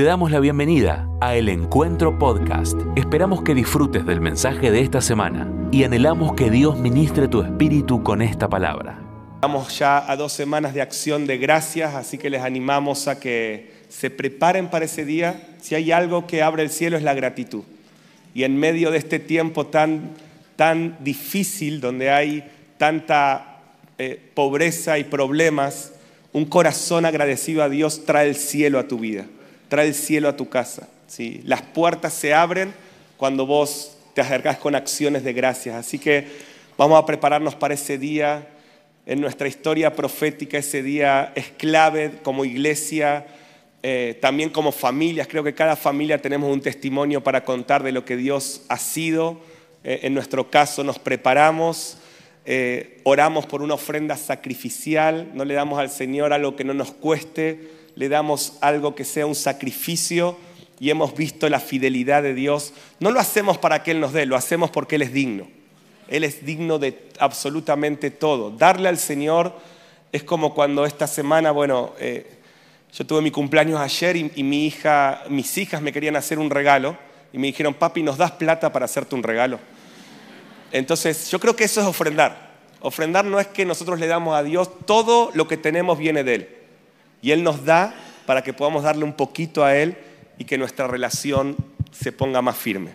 Te damos la bienvenida a El Encuentro Podcast. Esperamos que disfrutes del mensaje de esta semana y anhelamos que Dios ministre tu espíritu con esta palabra. Estamos ya a dos semanas de acción de gracias, así que les animamos a que se preparen para ese día. Si hay algo que abre el cielo es la gratitud. Y en medio de este tiempo tan, tan difícil, donde hay tanta eh, pobreza y problemas, un corazón agradecido a Dios trae el cielo a tu vida, trae el cielo a tu casa. ¿sí? Las puertas se abren cuando vos te acercás con acciones de gracias. Así que vamos a prepararnos para ese día. En nuestra historia profética ese día es clave como iglesia, eh, también como familias. Creo que cada familia tenemos un testimonio para contar de lo que Dios ha sido. Eh, en nuestro caso nos preparamos eh, oramos por una ofrenda sacrificial, no le damos al Señor algo que no nos cueste, le damos algo que sea un sacrificio y hemos visto la fidelidad de Dios. No lo hacemos para que Él nos dé, lo hacemos porque Él es digno. Él es digno de absolutamente todo. Darle al Señor es como cuando esta semana, bueno, eh, yo tuve mi cumpleaños ayer y, hija, mis hijas me querían hacer un regalo y me dijeron, papi, ¿nos das plata para hacerte un regalo? Entonces, yo creo que eso es ofrendar. Ofrendar no es que nosotros le damos a Dios, todo lo que tenemos viene de Él. Y Él nos da para que podamos darle un poquito a Él y que nuestra relación se ponga más firme.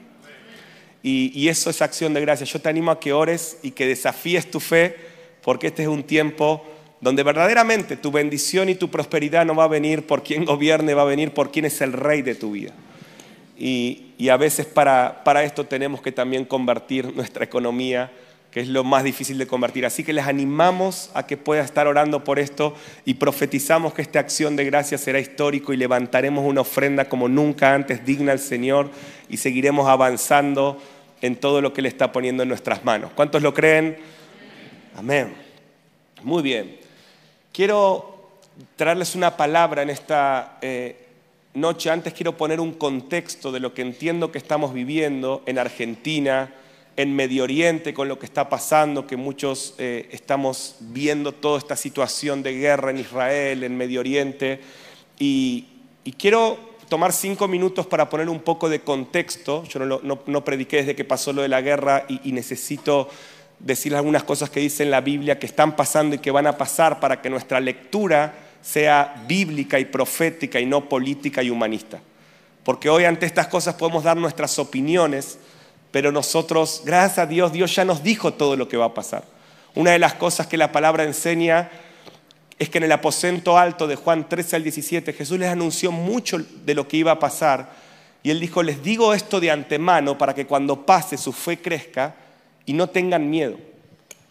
Y, eso es acción de gracia. Yo te animo a que ores y que desafíes tu fe, porque este es un tiempo donde verdaderamente tu bendición y tu prosperidad no va a venir por quien gobierne, va a venir por quien es el rey de tu vida. Y, a veces para, esto tenemos que también convertir nuestra economía, que es lo más difícil de convertir. Así que les animamos a que pueda estar orando por esto y profetizamos que esta acción de gracia será histórico y levantaremos una ofrenda como nunca antes digna al Señor y seguiremos avanzando en todo lo que Él está poniendo en nuestras manos. ¿Cuántos lo creen? Amén. Muy bien. Quiero traerles una palabra en esta... Eh, noche, antes quiero poner un contexto de lo que entiendo que estamos viviendo en Argentina, en Medio Oriente, con lo que está pasando, que muchos eh, estamos viendo toda esta situación de guerra en Israel, en Medio Oriente. Y, quiero tomar cinco minutos para poner un poco de contexto. Yo no, prediqué desde que pasó lo de la guerra y, y necesito decir algunas cosas que dice en la Biblia que están pasando y que van a pasar para que nuestra lectura sea bíblica y profética y no política y humanista. Porque hoy ante estas cosas podemos dar nuestras opiniones, pero nosotros, gracias a Dios, Dios ya nos dijo todo lo que va a pasar. Una de las cosas que la palabra enseña es que en el aposento alto de Juan 13 al 17 Jesús les anunció mucho de lo que iba a pasar y él dijo, les digo esto de antemano para que cuando pase su fe crezca y no tengan miedo.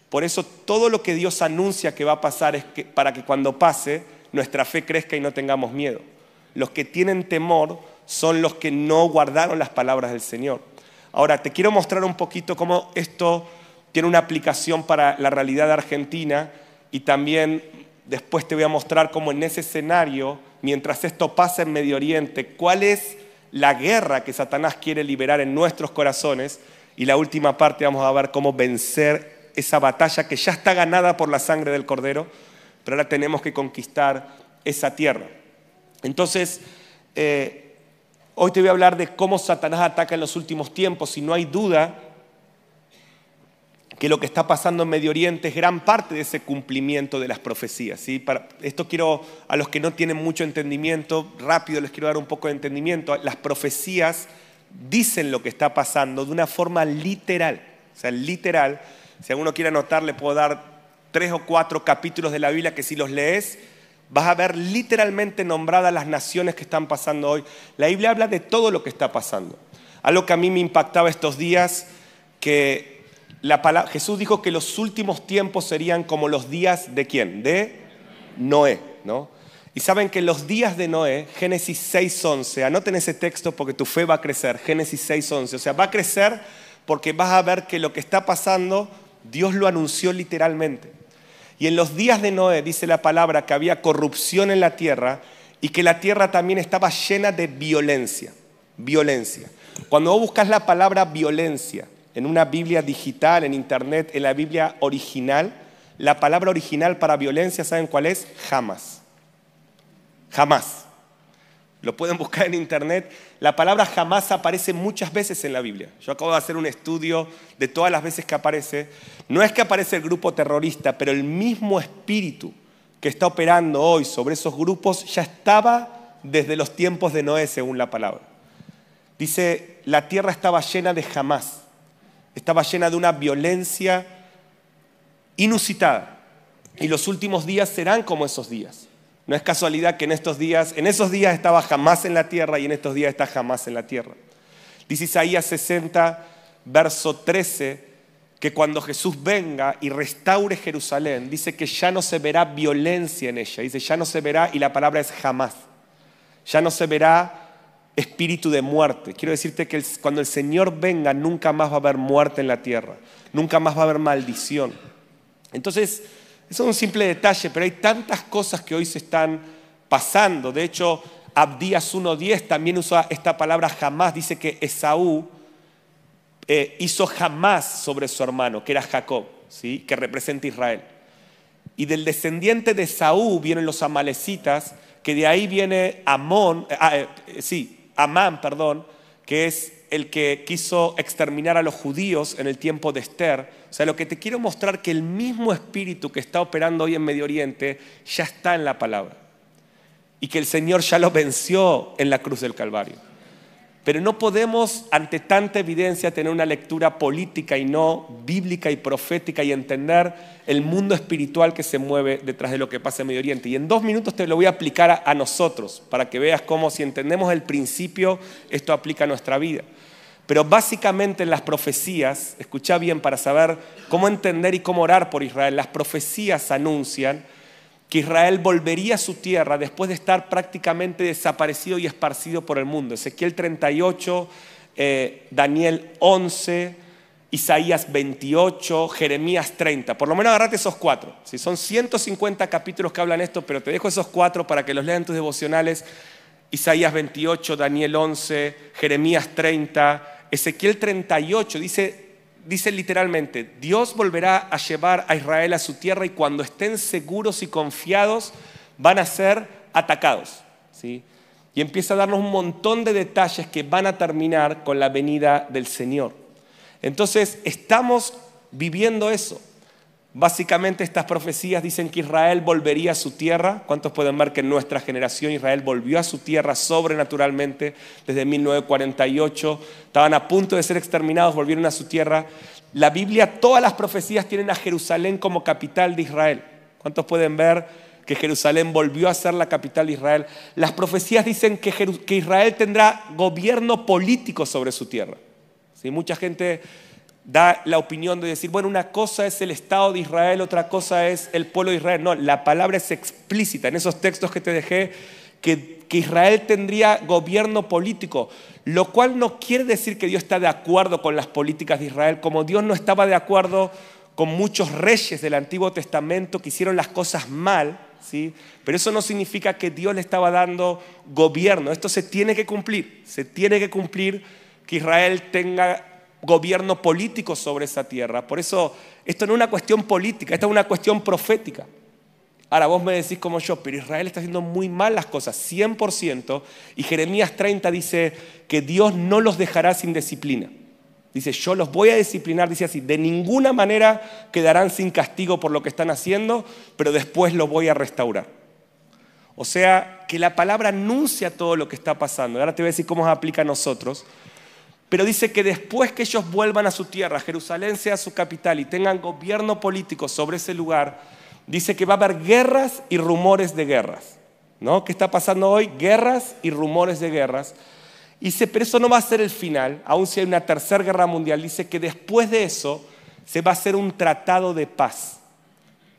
Por eso todo lo que Dios anuncia que va a pasar es que, para que cuando pase nuestra fe crezca y no tengamos miedo. Los que tienen temor son los que no guardaron las palabras del Señor. Ahora, te quiero mostrar un poquito cómo esto tiene una aplicación para la realidad Argentina y también después te voy a mostrar cómo en ese escenario, mientras esto pasa en Medio Oriente, cuál es la guerra que Satanás quiere liberar en nuestros corazones y la última parte vamos a ver cómo vencer esa batalla que ya está ganada por la sangre del Cordero pero ahora tenemos que conquistar esa tierra. Entonces, eh, hoy te voy a hablar de cómo Satanás ataca en los últimos tiempos y no hay duda que lo que está pasando en Medio Oriente es gran parte de ese cumplimiento de las profecías. ¿sí? Para, esto quiero, a los que no tienen mucho entendimiento, rápido les quiero dar un poco de entendimiento. Las profecías dicen lo que está pasando de una forma literal. O sea, literal. Si alguno quiere anotar, le puedo dar tres o cuatro capítulos de la Biblia que si los lees vas a ver literalmente nombradas las naciones que están pasando hoy. La Biblia habla de todo lo que está pasando. Algo que a mí me impactaba estos días, que la Jesús dijo que los últimos tiempos serían como los días de quién? De Noé, ¿no? Y saben que los días de Noé, Génesis 6.11, anoten ese texto porque tu fe va a crecer, Génesis 6.11, o sea, va a crecer porque vas a ver que lo que está pasando, Dios lo anunció literalmente. Y en los días de Noé dice la palabra que había corrupción en la tierra y que la tierra también estaba llena de violencia. Violencia. Cuando vos buscas la palabra violencia en una Biblia digital, en internet, en la Biblia original, la palabra original para violencia, ¿saben cuál es? Jamás. Jamás. Lo pueden buscar en internet. La palabra jamás aparece muchas veces en la Biblia. Yo acabo de hacer un estudio de todas las veces que aparece. No es que aparece el grupo terrorista, pero el mismo espíritu que está operando hoy sobre esos grupos ya estaba desde los tiempos de Noé, según la palabra. Dice, la tierra estaba llena de jamás, estaba llena de una violencia inusitada. Y los últimos días serán como esos días. No es casualidad que en estos días, en esos días estaba jamás en la tierra y en estos días está jamás en la tierra. Dice Isaías 60, verso 13, que cuando Jesús venga y restaure Jerusalén, dice que ya no se verá violencia en ella. Dice, ya no se verá, y la palabra es jamás. Ya no se verá espíritu de muerte. Quiero decirte que cuando el Señor venga, nunca más va a haber muerte en la tierra. Nunca más va a haber maldición. Entonces, eso es un simple detalle, pero hay tantas cosas que hoy se están pasando. De hecho, Abdías 1.10 también usa esta palabra jamás. Dice que Esaú eh, hizo jamás sobre su hermano, que era Jacob, ¿sí? que representa Israel. Y del descendiente de Esaú vienen los amalecitas, que de ahí viene Amón, eh, ah, eh, sí, Amán, perdón, que es el que quiso exterminar a los judíos en el tiempo de Esther. O sea, lo que te quiero mostrar que el mismo espíritu que está operando hoy en Medio Oriente ya está en la palabra. Y que el Señor ya lo venció en la cruz del Calvario. Pero no podemos, ante tanta evidencia, tener una lectura política y no bíblica y profética y entender el mundo espiritual que se mueve detrás de lo que pasa en Medio Oriente. Y en dos minutos te lo voy a aplicar a, nosotros, para que veas cómo si entendemos el principio, esto aplica a nuestra vida. Pero básicamente en las profecías, escucha bien para saber cómo entender y cómo orar por Israel, las profecías anuncian que Israel volvería a su tierra después de estar prácticamente desaparecido y esparcido por el mundo. Ezequiel 38, eh, Daniel 11, Isaías 28, Jeremías 30. Por lo menos agarrate esos cuatro. Si son 150 capítulos que hablan esto, pero te dejo esos cuatro para que los lean tus devocionales. Isaías 28, Daniel 11, Jeremías 30, Ezequiel 38 dice, dice literalmente, Dios volverá a llevar a Israel a su tierra y cuando estén seguros y confiados van a ser atacados. ¿sí? Y empieza a darnos un montón de detalles que van a terminar con la venida del Señor. Entonces, estamos viviendo eso. Básicamente estas profecías dicen que Israel volvería a su tierra. ¿Cuántos pueden ver que en nuestra generación Israel volvió a su tierra sobrenaturalmente desde 1948? Estaban a punto de ser exterminados, volvieron a su tierra. La Biblia, todas las profecías tienen a Jerusalén como capital de Israel. ¿Cuántos pueden ver que Jerusalén volvió a ser la capital de Israel? Las profecías dicen que, Israel tendrá gobierno político sobre su tierra. ¿Sí? Mucha gente da la opinión de decir, bueno, una cosa es el Estado de Israel, otra cosa es el pueblo de Israel. No, la palabra es explícita en esos textos que te dejé, que, Israel tendría gobierno político, lo cual no quiere decir que Dios está de acuerdo con las políticas de Israel, como Dios no estaba de acuerdo con muchos reyes del Antiguo Testamento que hicieron las cosas mal, ¿sí? pero eso no significa que Dios le estaba dando gobierno, esto se tiene que cumplir, se tiene que cumplir que Israel tenga gobierno político sobre esa tierra. Por eso, esto no es una cuestión política, esto es una cuestión profética. Ahora vos me decís como yo, pero Israel está haciendo muy mal las cosas, 100%, y Jeremías 30 dice que Dios no los dejará sin disciplina. Dice, yo los voy a disciplinar, dice así, de ninguna manera quedarán sin castigo por lo que están haciendo, pero después lo voy a restaurar. O sea, que la palabra anuncia todo lo que está pasando. Ahora te voy a decir cómo se aplica a nosotros. Pero dice que después que ellos vuelvan a su tierra, Jerusalén sea su capital y tengan gobierno político sobre ese lugar, dice que va a haber guerras y rumores de guerras. ¿No? ¿Qué está pasando hoy? Guerras y rumores de guerras. Y dice, pero eso no va a ser el final, aun si hay una tercera guerra mundial. Dice que después de eso se va a hacer un tratado de paz.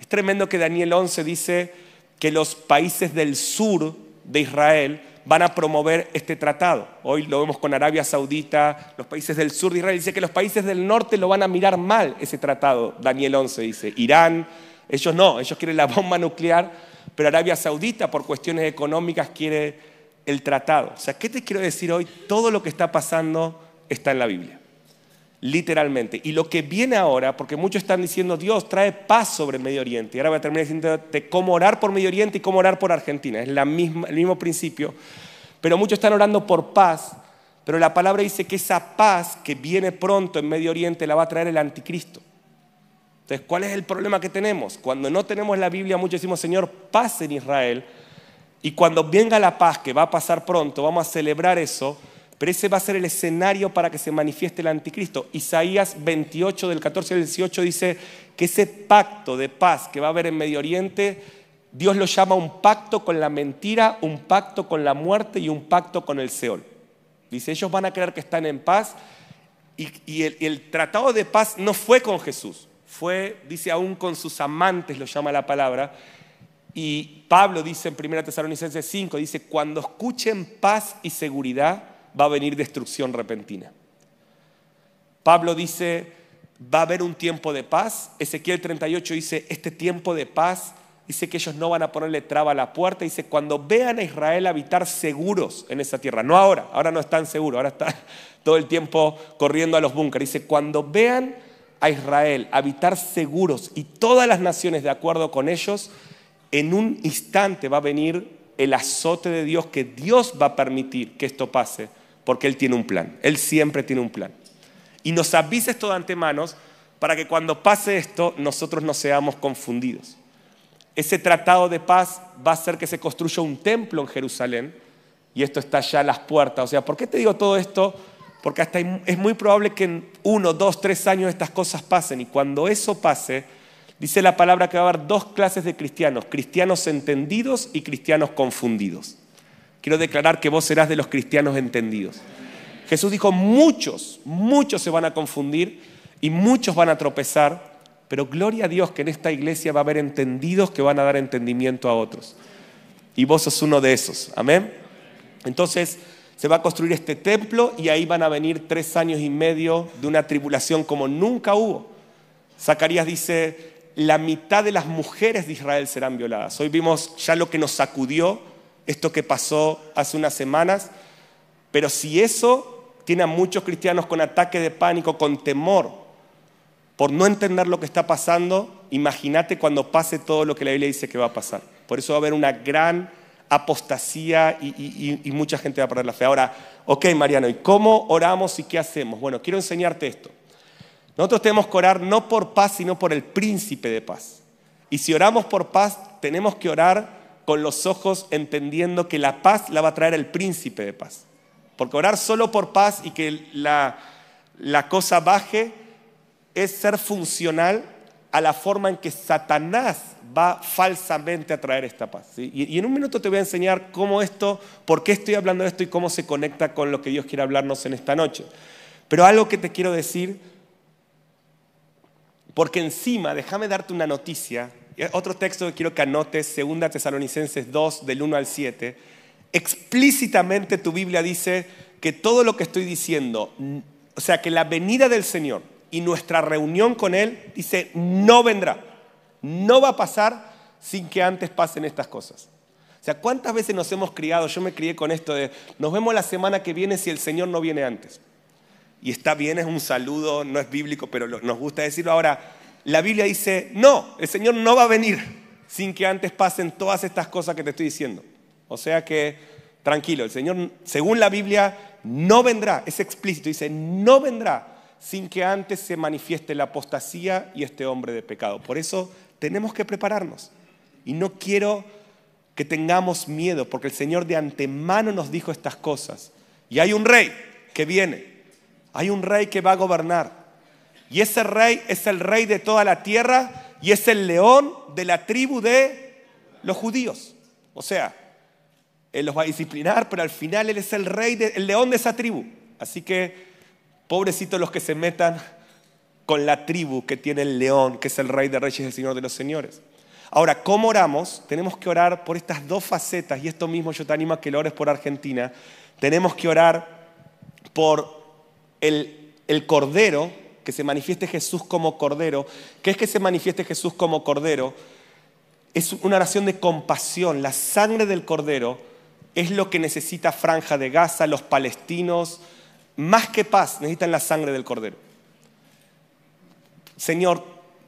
Es tremendo que Daniel 11 dice que los países del sur de Israel van a promover este tratado. Hoy lo vemos con Arabia Saudita, los países del sur de Israel. Dice que los países del norte lo van a mirar mal ese tratado. Daniel 11 dice, Irán, ellos no, ellos quieren la bomba nuclear, pero Arabia Saudita por cuestiones económicas quiere el tratado. O sea, ¿qué te quiero decir hoy? Todo lo que está pasando está en la Biblia literalmente. Y lo que viene ahora, porque muchos están diciendo, Dios trae paz sobre el Medio Oriente. Y ahora voy a terminar diciendo cómo orar por Medio Oriente y cómo orar por Argentina. Es la misma, el mismo principio. Pero muchos están orando por paz, pero la palabra dice que esa paz que viene pronto en Medio Oriente la va a traer el anticristo. Entonces, ¿cuál es el problema que tenemos? Cuando no tenemos la Biblia, muchos decimos, Señor, paz en Israel. Y cuando venga la paz, que va a pasar pronto, vamos a celebrar eso, pero ese va a ser el escenario para que se manifieste el anticristo. Isaías 28 del 14 al 18 dice que ese pacto de paz que va a haber en Medio Oriente, Dios lo llama un pacto con la mentira, un pacto con la muerte y un pacto con el Seol. Dice, ellos van a creer que están en paz y, el, tratado de paz no fue con Jesús fue, dice aún con sus amantes, lo llama la palabra. Y Pablo dice en 1 Tesalonicenses 5, dice, cuando escuchen paz y seguridad, va a venir destrucción repentina. Pablo dice, va a haber un tiempo de paz. Ezequiel 38 dice, este tiempo de paz, dice que ellos no van a ponerle traba a la puerta. Dice, cuando vean a Israel habitar seguros en esa tierra, no ahora, ahora no están seguros, ahora están todo el tiempo corriendo a los búnkeres. Dice, cuando vean a Israel habitar seguros y todas las naciones de acuerdo con ellos, en un instante va a venir el azote de Dios que Dios va a permitir que esto pase, porque Él tiene un plan, Él siempre tiene un plan. Y nos avisa esto de antemano para que cuando pase esto nosotros no seamos confundidos. Ese tratado de paz va a hacer que se construya un templo en Jerusalén y esto está ya a las puertas. O sea, ¿por qué te digo todo esto? Porque es muy probable que en uno, dos, tres años estas cosas pasen. Y cuando eso pase, dice la palabra que va a haber dos clases de cristianos, cristianos entendidos y cristianos confundidos. Quiero declarar que vos serás de los cristianos entendidos. Jesús dijo, muchos, muchos se van a confundir y muchos van a tropezar, pero gloria a Dios que en esta iglesia va a haber entendidos que van a dar entendimiento a otros. Y vos sos uno de esos. Amén. Entonces, se va a construir este templo y ahí van a venir tres años y medio de una tribulación como nunca hubo. Zacarías dice, la mitad de las mujeres de Israel serán violadas. Hoy vimos ya lo que nos sacudió, esto que pasó hace unas semanas, pero si eso tiene a muchos cristianos con ataque de pánico, con temor, por no entender lo que está pasando, imagínate cuando pase todo lo que la Biblia dice que va a pasar. Por eso va a haber una gran apostasía y, mucha gente va a perder la fe. Ahora, ok Mariano, ¿y cómo oramos y qué hacemos? Bueno, quiero enseñarte esto. Nosotros tenemos que orar no por paz, sino por el príncipe de paz. Y si oramos por paz, tenemos que orar con los ojos entendiendo que la paz la va a traer el príncipe de paz. Porque orar solo por paz y que la, la cosa baje es ser funcional a la forma en que Satanás va falsamente a traer esta paz. Y, en un minuto te voy a enseñar cómo esto, por qué estoy hablando de esto y cómo se conecta con lo que Dios quiere hablarnos en esta noche. Pero algo que te quiero decir, porque encima, déjame darte una noticia, otro texto que quiero que anotes, 2 Tesalonicenses 2, del 1 al 7, explícitamente tu Biblia dice que todo lo que estoy diciendo, o sea, que la venida del Señor, y nuestra reunión con Él, dice, no vendrá. No va a pasar sin que antes pasen estas cosas. O sea, ¿cuántas veces nos hemos criado? Yo me crié con esto de, nos vemos la semana que viene si el Señor no viene antes. Y está bien, es un saludo, no es bíblico, pero nos gusta decirlo. Ahora, la Biblia dice, no, el Señor no va a venir sin que antes pasen todas estas cosas que te estoy diciendo. O sea que, tranquilo, el Señor, según la Biblia, no vendrá, es explícito, dice, no vendrá sin que antes se manifieste la apostasía y este hombre de pecado. Por eso tenemos que prepararnos. Y no quiero que tengamos miedo, porque el Señor de antemano nos dijo estas cosas. Y hay un rey que viene, hay un rey que va a gobernar. Y ese rey es el rey de toda la tierra y es el león de la tribu de los judíos. O sea, Él los va a disciplinar, pero al final Él es el rey, el león de esa tribu. Así que Pobrecitos los que se metan con la tribu que tiene el león, que es el rey de reyes y el señor de los señores. Ahora, ¿cómo oramos? Tenemos que orar por estas dos facetas, y esto mismo yo te animo a que lo ores por Argentina. Tenemos que orar por el, el cordero, que se manifieste Jesús como cordero. ¿Qué es que se manifieste Jesús como cordero? Es una oración de compasión. La sangre del cordero es lo que necesita Franja de Gaza, los palestinos, más que paz, necesitan la sangre del cordero. Señor,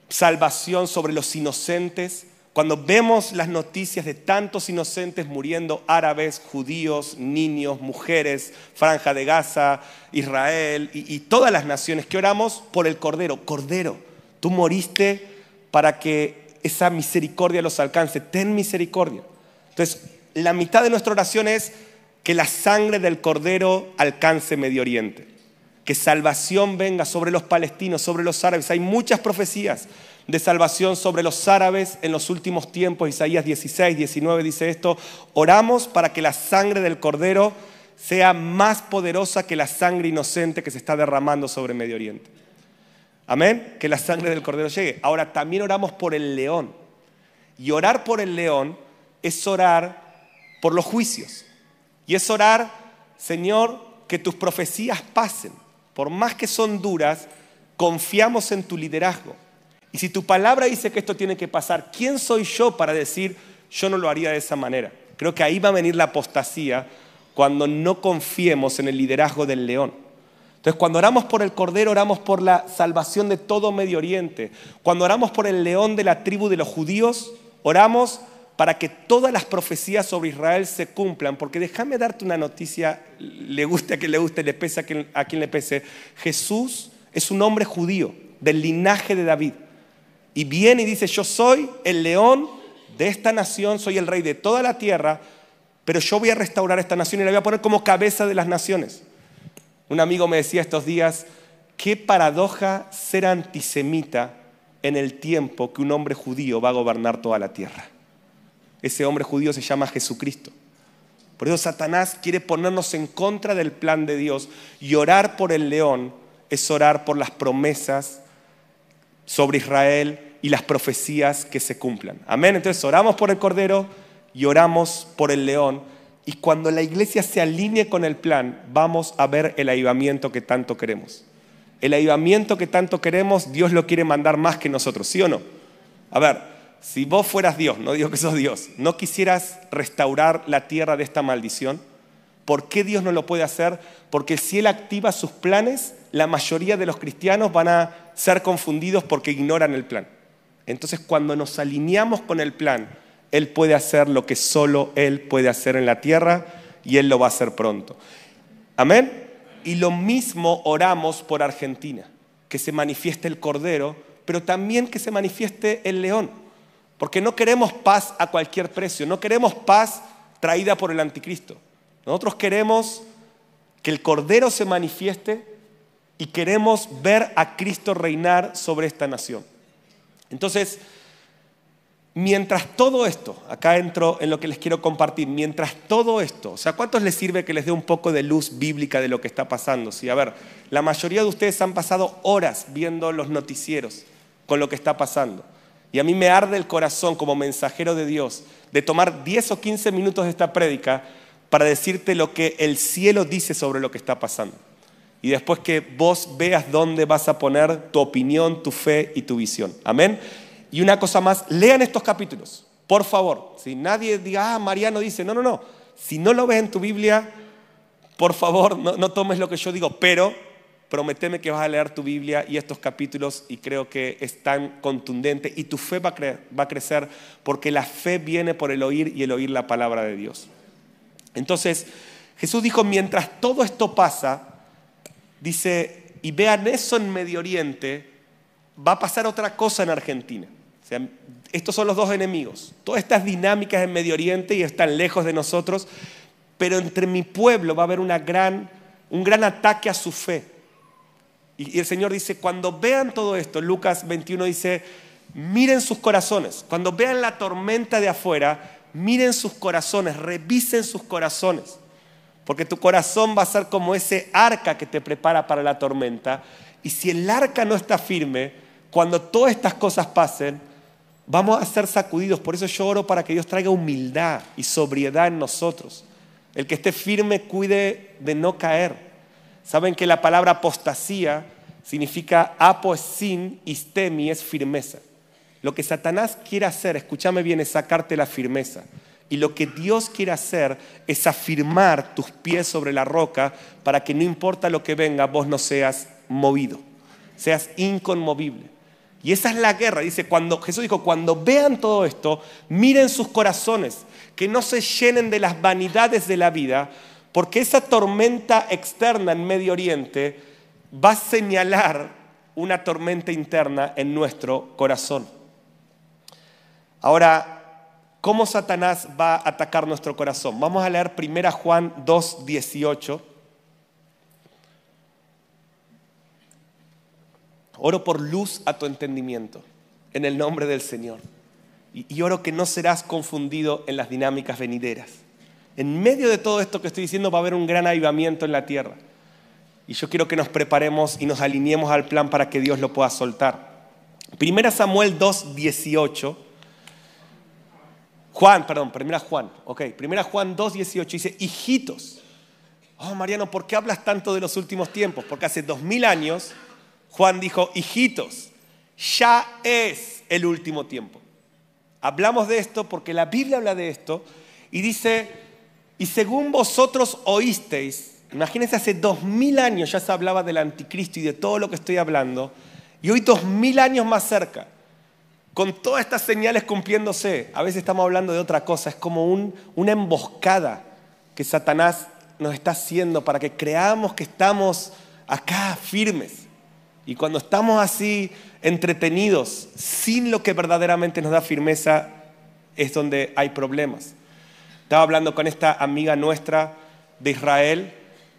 salvación sobre los inocentes. Cuando vemos las noticias de tantos inocentes muriendo, árabes, judíos, niños, mujeres, Franja de Gaza, Israel y, todas las naciones, que oramos por el Cordero. Cordero, tú moriste para que esa misericordia los alcance. Ten misericordia. Entonces, la mitad de nuestra oración es que la sangre del Cordero alcance Medio Oriente. Que salvación venga sobre los palestinos, sobre los árabes. Hay muchas profecías de salvación sobre los árabes en los últimos tiempos. Isaías 16, 19 dice esto. Oramos para que la sangre del Cordero sea más poderosa que la sangre inocente que se está derramando sobre Medio Oriente. Amén. Que la sangre del Cordero llegue. Ahora también oramos por el león. Y orar por el león es orar por los juicios. Y es orar, Señor, que tus profecías pasen. Por más que son duras, confiamos en tu liderazgo. Y si tu palabra dice que esto tiene que pasar, ¿quién soy yo para decir yo no lo haría de esa manera? Creo que ahí va a venir la apostasía cuando no confiemos en el liderazgo del león. Entonces, cuando oramos por el Cordero, oramos por la salvación de todo Medio Oriente. Cuando oramos por el león de la tribu de los judíos, oramos para que todas las profecías sobre Israel se cumplan. Porque déjame darte una noticia, le guste a quien le guste, le pese a quien, a quien le pese. Jesús es un hombre judío, del linaje de David. Y viene y dice, yo soy el león de esta nación, soy el rey de toda la tierra, pero yo voy a restaurar esta nación y la voy a poner como cabeza de las naciones. Un amigo me decía estos días, qué paradoja ser antisemita en el tiempo que un hombre judío va a gobernar toda la tierra. Ese hombre judío se llama Jesucristo. Por eso Satanás quiere ponernos en contra del plan de Dios y orar por el león es orar por las promesas sobre Israel y las profecías que se cumplan. Amén. Entonces oramos por el cordero y oramos por el león. Y cuando la iglesia se alinee con el plan, vamos a ver el avivamiento que tanto queremos. El avivamiento que tanto queremos, Dios lo quiere mandar más que nosotros, ¿sí o no? A ver, si vos fueras Dios, no digo que sos Dios, no quisieras restaurar la tierra de esta maldición, ¿por qué Dios no lo puede hacer? Porque si Él activa sus planes, la mayoría de los cristianos van a ser confundidos porque ignoran el plan. Entonces, cuando nos alineamos con el plan, Él puede hacer lo que solo Él puede hacer en la tierra y Él lo va a hacer pronto. Amén. Y lo mismo oramos por Argentina, que se manifieste el Cordero, pero también que se manifieste el león. Porque no queremos paz a cualquier precio, no queremos paz traída por el anticristo. Nosotros queremos que el Cordero se manifieste y queremos ver a Cristo reinar sobre esta nación. Entonces, mientras todo esto, acá entro en lo que les quiero compartir, mientras todo esto, o sea, ¿cuántos les sirve que les dé un poco de luz bíblica de lo que está pasando? Sí, a ver, la mayoría de ustedes han pasado horas viendo los noticieros con lo que está pasando. Y a mí me arde el corazón como mensajero de Dios de tomar 10 o 15 minutos de esta prédica para decirte lo que el cielo dice sobre lo que está pasando. Y después que vos veas dónde vas a poner tu opinión, tu fe y tu visión. Amén. Y una cosa más, lean estos capítulos, por favor. Si nadie diga, ah, Mariano dice, no, no, no. Si no lo ves en tu Biblia, por favor, no, tomes lo que yo digo, pero prometeme que vas a leer tu Biblia y estos capítulos y creo que es tan contundente y tu fe va a, crecer porque la fe viene por el oír y el oír la palabra de Dios. Entonces, Jesús dijo, mientras todo esto pasa, dice, y vean eso en Medio Oriente, va a pasar otra cosa en Argentina. Estos son los dos enemigos. Todas estas dinámicas en Medio Oriente y están lejos de nosotros, pero entre mi pueblo va a haber un gran ataque a su fe. Y el Señor dice, cuando vean todo esto, Lucas 21 dice, miren sus corazones. Cuando vean la tormenta de afuera, miren sus corazones, revisen sus corazones. Porque tu corazón va a ser como ese arca que te prepara para la tormenta. Y si el arca no está firme, cuando todas estas cosas pasen, vamos a ser sacudidos. Por eso yo oro para que Dios traiga humildad y sobriedad en nosotros. El que esté firme cuide de no caer. Saben que la palabra apostasía significa aposin istemi, es firmeza. Lo que Satanás quiere hacer, escúchame bien, es sacarte la firmeza. Y lo que Dios quiere hacer es afirmar tus pies sobre la roca para que no importa lo que venga, vos no seas movido, seas inconmovible. Y esa es la guerra. Dice, cuando Jesús dijo, cuando vean todo esto, miren sus corazones, que no se llenen de las vanidades de la vida, porque esa tormenta externa en Medio Oriente va a señalar una tormenta interna en nuestro corazón. Ahora, ¿cómo Satanás va a atacar nuestro corazón? Vamos a leer 1 Juan 2, 18. Oro por luz a tu entendimiento, en el nombre del Señor. Y, oro que no serás confundido en las dinámicas venideras. En medio de todo esto que estoy diciendo va a haber un gran avivamiento en la tierra. Y yo quiero que nos preparemos y nos alineemos al plan para que Dios lo pueda soltar. Primera Samuel 2, 18. Juan, perdón, primera Juan, ok. Primera Juan 2, 18 dice, hijitos. Oh, Mariano, ¿por qué hablas tanto de los últimos tiempos? Porque hace dos mil años Juan dijo, hijitos, ya es el último tiempo. Hablamos de esto porque la Biblia habla de esto y dice, y según vosotros oísteis, imagínense hace dos mil años ya se hablaba del anticristo y de todo lo que estoy hablando, y hoy dos mil años más cerca, con todas estas señales cumpliéndose, a veces estamos hablando de otra cosa, es como una emboscada que Satanás nos está haciendo para que creamos que estamos acá firmes. Y cuando estamos así entretenidos, sin lo que verdaderamente nos da firmeza, es donde hay problemas. Estaba hablando con esta amiga nuestra de Israel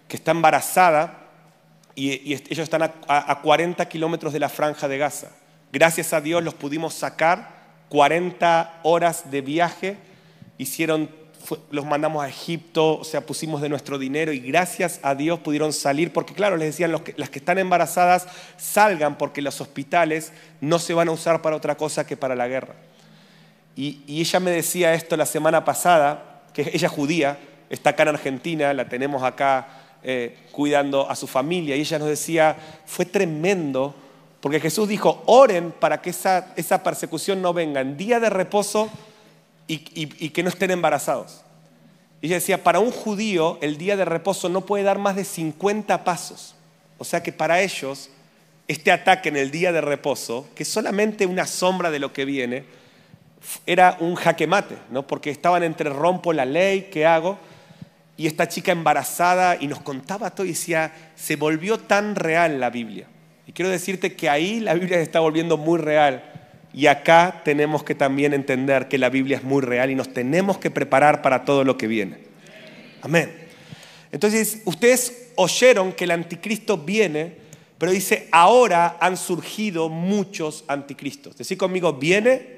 que está embarazada y, ellos están a, a 40 kilómetros de la franja de Gaza. Gracias a Dios los pudimos sacar, 40 horas de viaje, hicieron los mandamos a Egipto, o sea, pusimos de nuestro dinero y gracias a Dios pudieron salir, porque claro, les decían, las que están embarazadas salgan porque los hospitales no se van a usar para otra cosa que para la guerra. Y, ella me decía esto la semana pasada, que ella judía, está acá en Argentina, la tenemos acá eh, cuidando a su familia, y ella nos decía, fue tremendo, porque Jesús dijo, oren para que esa, persecución no venga en día de reposo y, que no estén embarazados. Y ella decía, para un judío el día de reposo no puede dar más de 50 pasos. O sea que para ellos este ataque en el día de reposo, que es solamente una sombra de lo que viene, era un jaque mate, ¿no? porque estaban entre rompo la ley, ¿qué hago? Y esta chica embarazada y nos contaba todo y decía, se volvió tan real la Biblia. Y quiero decirte que ahí la Biblia se está volviendo muy real y acá tenemos que también entender que la Biblia es muy real y nos tenemos que preparar para todo lo que viene. Amén. Entonces, ustedes oyeron que el anticristo viene, pero dice, ahora han surgido muchos anticristos. Decir conmigo, viene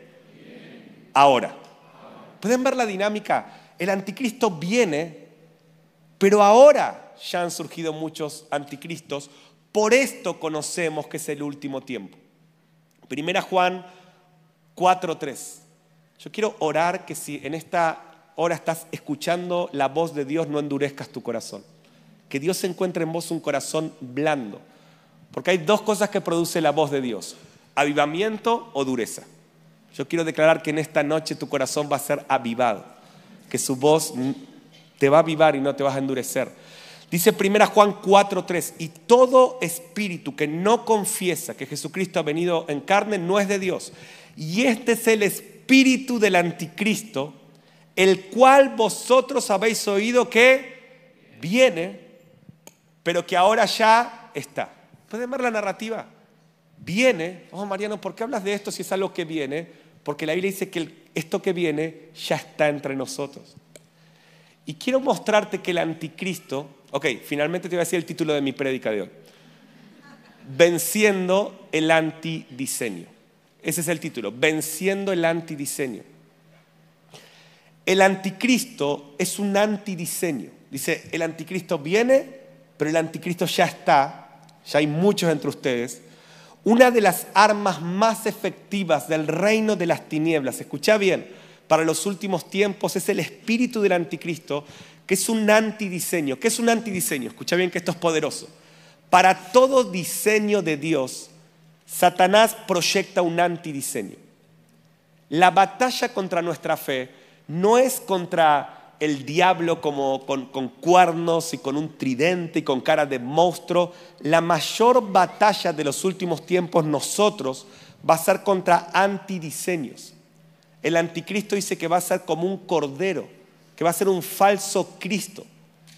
ahora. ¿Pueden ver la dinámica? El anticristo viene, pero ahora ya han surgido muchos anticristos. Por esto conocemos que es el último tiempo. Primera Juan 4.3. Yo quiero orar que si en esta hora estás escuchando la voz de Dios, no endurezcas tu corazón. Que Dios encuentre en vos un corazón blando. Porque hay dos cosas que produce la voz de Dios. Avivamiento o dureza. Yo quiero declarar que en esta noche tu corazón va a ser avivado. Que su voz te va a avivar y no te vas a endurecer. Dice 1 Juan 4:3, y todo espíritu que no confiesa que Jesucristo ha venido en carne no es de Dios. Y este es el espíritu del anticristo, el cual vosotros habéis oído que viene, pero que ahora ya está. ¿Pueden ver la narrativa? Viene, oh Mariano, ¿por qué hablas de esto si es algo que viene? Porque la Biblia dice que esto que viene ya está entre nosotros. Y quiero mostrarte que el anticristo, ok, finalmente te voy a decir el título de mi prédica de hoy, venciendo el antidiseño. Ese es el título, Venciendo el antidiseño. El anticristo es un antidiseño. Dice, el anticristo viene, pero el anticristo ya está, ya hay muchos entre ustedes. Una de las armas más efectivas del reino de las tinieblas, escucha bien, para los últimos tiempos es el espíritu del anticristo, que es un antidiseño. ¿Qué es un antidiseño? Escucha bien que esto es poderoso. Para todo diseño de Dios Satanás proyecta un antidiseño. La batalla contra nuestra fe no es contra el diablo como con, con, cuernos y con un tridente y con cara de monstruo. La mayor batalla de los últimos tiempos nosotros va a ser contra antidiseños. El anticristo dice que va a ser como un cordero, que va a ser un falso Cristo.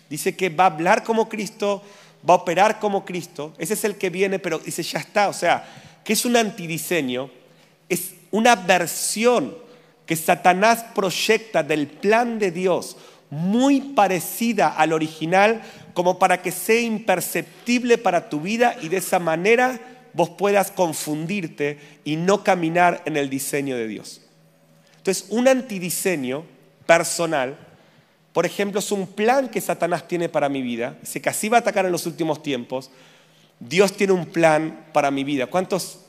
Dice que va a hablar como Cristo, va a operar como Cristo. Ese es el que viene, pero dice, ya está. O sea, que es un antidiseño, es una versión que Satanás proyecta del plan de Dios, muy parecida al original, como para que sea imperceptible para tu vida y de esa manera vos puedas confundirte y no caminar en el diseño de Dios. Entonces, un antidiseño personal, por ejemplo, es un plan que Satanás tiene para mi vida. Dice que así va a atacar en los últimos tiempos. Dios tiene un plan para mi vida. ¿Cuántos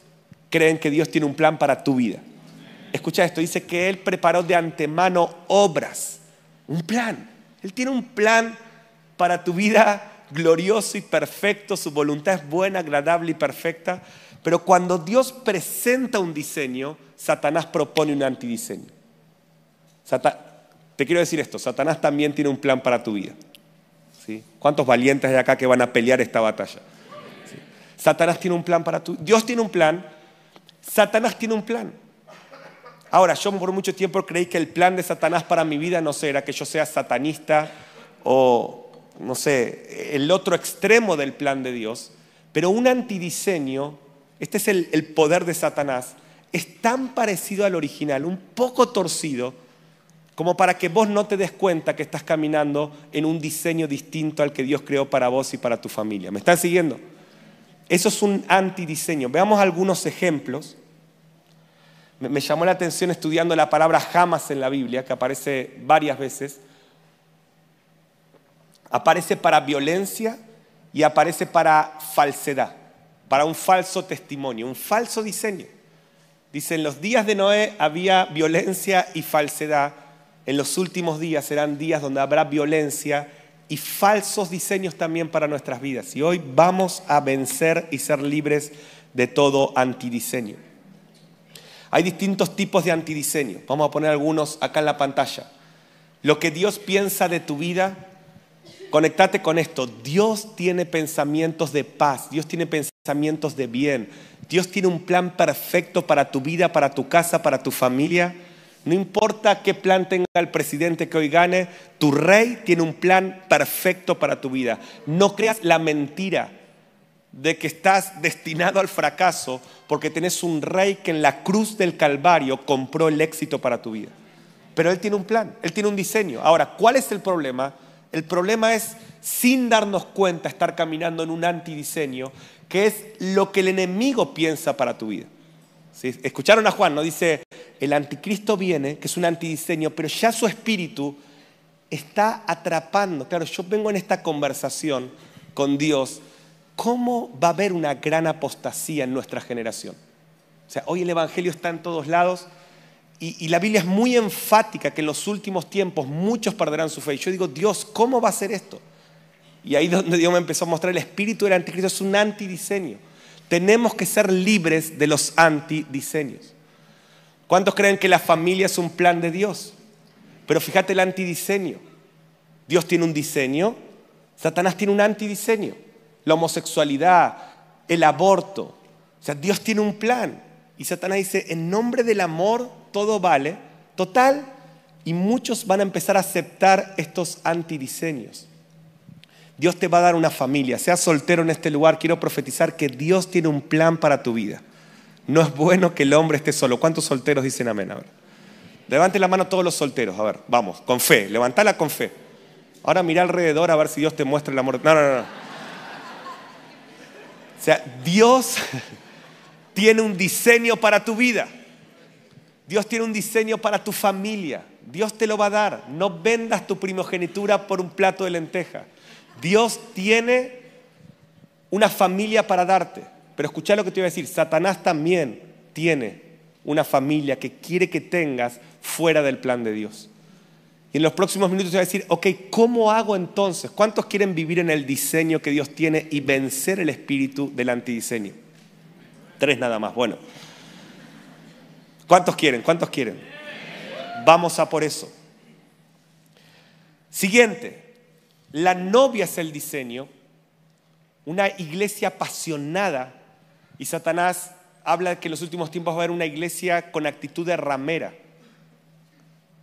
creen que Dios tiene un plan para tu vida? Escucha esto, dice que Él preparó de antemano obras, un plan. Él tiene un plan para tu vida glorioso y perfecto, su voluntad es buena, agradable y perfecta. Pero cuando Dios presenta un diseño, Satanás propone un antidiseño. Te quiero decir esto, Satanás también tiene un plan para tu vida. ¿Sí? ¿Cuántos valientes hay acá que van a pelear esta batalla? Satanás tiene un plan para tu Dios tiene un plan, Satanás tiene un plan. Ahora, yo por mucho tiempo creí que el plan de Satanás para mi vida, no sé, era que yo sea satanista o, no sé, el otro extremo del plan de Dios. Pero un antidiseño este es el, poder de Satanás, es tan parecido al original, un poco torcido, como para que vos no te des cuenta que estás caminando en un diseño distinto al que Dios creó para vos y para tu familia. ¿Me están siguiendo? Eso es un antidiseño. Veamos algunos ejemplos. Me, llamó la atención estudiando la palabra jamás en la Biblia, que aparece varias veces. Aparece para violencia y aparece para falsedad para un falso testimonio, un falso diseño. Dice, en los días de Noé había violencia y falsedad. En los últimos días serán días donde habrá violencia y falsos diseños también para nuestras vidas. Y hoy vamos a vencer y ser libres de todo antidiseño. Hay distintos tipos de antidiseño. Vamos a poner algunos acá en la pantalla. Lo que Dios piensa de tu vida Conectate con esto. Dios tiene pensamientos de paz, Dios tiene pensamientos de bien. Dios tiene un plan perfecto para tu vida, para tu casa, para tu familia. No importa qué plan tenga el presidente que hoy gane, tu rey tiene un plan perfecto para tu vida. No creas la mentira de que estás destinado al fracaso porque tenés un rey que en la cruz del Calvario compró el éxito para tu vida. Pero él tiene un plan, él tiene un diseño. Ahora, ¿cuál es el problema? El problema es, sin darnos cuenta, estar caminando en un antidiseño, que es lo que el enemigo piensa para tu vida. Escucharon a Juan, ¿no? Dice, el anticristo viene, que es un antidiseño, pero ya su espíritu está atrapando. Claro, yo vengo en esta conversación con Dios, ¿cómo va a haber una gran apostasía en nuestra generación? O sea, hoy el Evangelio está en todos lados, y, la Biblia es muy enfática que en los últimos tiempos muchos perderán su fe. Y yo digo, Dios, ¿cómo va a ser esto? Y ahí donde Dios me empezó a mostrar el espíritu del anticristo es un antidiseño. Tenemos que ser libres de los antidiseños. ¿Cuántos creen que la familia es un plan de Dios? Pero fíjate el antidiseño. Dios tiene un diseño, Satanás tiene un antidiseño. La homosexualidad, el aborto. O sea, Dios tiene un plan. Y Satanás dice, en nombre del amor todo vale, total, y muchos van a empezar a aceptar estos antidiseños. Dios te va a dar una familia, seas soltero en este lugar, quiero profetizar que Dios tiene un plan para tu vida. No es bueno que el hombre esté solo. ¿Cuántos solteros dicen amén? A. Levante la mano todos los solteros, a ver, vamos, con fe, levantala con fe. Ahora mira alrededor a ver si Dios te muestra el amor. No, no, no. O sea, Dios tiene un diseño para tu vida. Dios tiene un diseño para tu familia. Dios te lo va a dar. No vendas tu primogenitura por un plato de lenteja. Dios tiene una familia para darte. Pero escucha lo que te voy a decir. Satanás también tiene una familia que quiere que tengas fuera del plan de Dios. Y en los próximos minutos te voy a decir, ok, ¿cómo hago entonces? ¿Cuántos quieren vivir en el diseño que Dios tiene y vencer el espíritu del antidiseño? Tres nada más. Bueno. ¿Cuántos quieren? ¿Cuántos quieren? Vamos a por eso. Siguiente. La novia es el diseño. Una iglesia apasionada. Y Satanás habla que en los últimos tiempos va a haber una iglesia con actitud de ramera.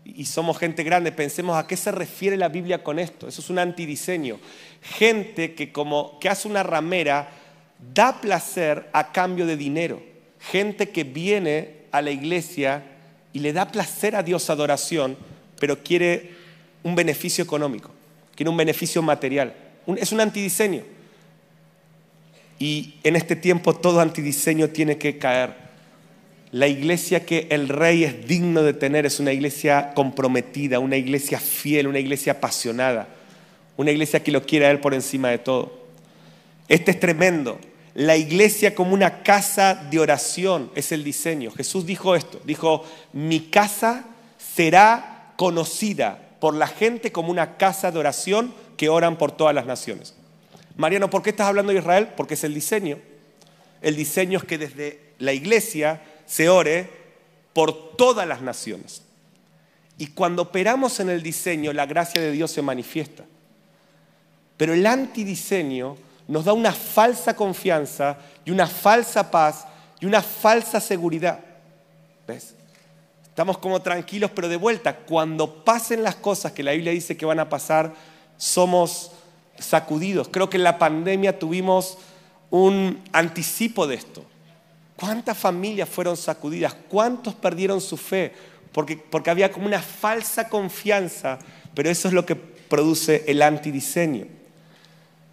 Y somos gente grande, pensemos a qué se refiere la Biblia con esto. Eso es un antidiseño. Gente que como que hace una ramera da placer a cambio de dinero. Gente que viene a la iglesia y le da placer a Dios adoración, pero quiere un beneficio económico, quiere un beneficio material. es un antidiseño. Y en este tiempo todo antidiseño tiene que caer. La iglesia que el rey es digno de tener es una iglesia comprometida, una iglesia fiel, una iglesia apasionada, una iglesia que lo quiere a él por encima de todo. Este es tremendo. La iglesia como una casa de oración es el diseño. Jesús dijo esto, dijo, mi casa será conocida por la gente como una casa de oración que oran por todas las naciones. Mariano, ¿por qué estás hablando de Israel? Porque es el diseño. El diseño es que desde la iglesia se ore por todas las naciones. Y cuando operamos en el diseño, la gracia de Dios se manifiesta. Pero el antidiseño nos da una falsa confianza y una falsa paz y una falsa seguridad. ¿Ves? Estamos como tranquilos, pero de vuelta, cuando pasen las cosas que la Biblia dice que van a pasar, somos sacudidos. Creo que en la pandemia tuvimos un anticipo de esto. ¿Cuántas familias fueron sacudidas? ¿Cuántos perdieron su fe? Porque, porque había como una falsa confianza, pero eso es lo que produce el antidiseño.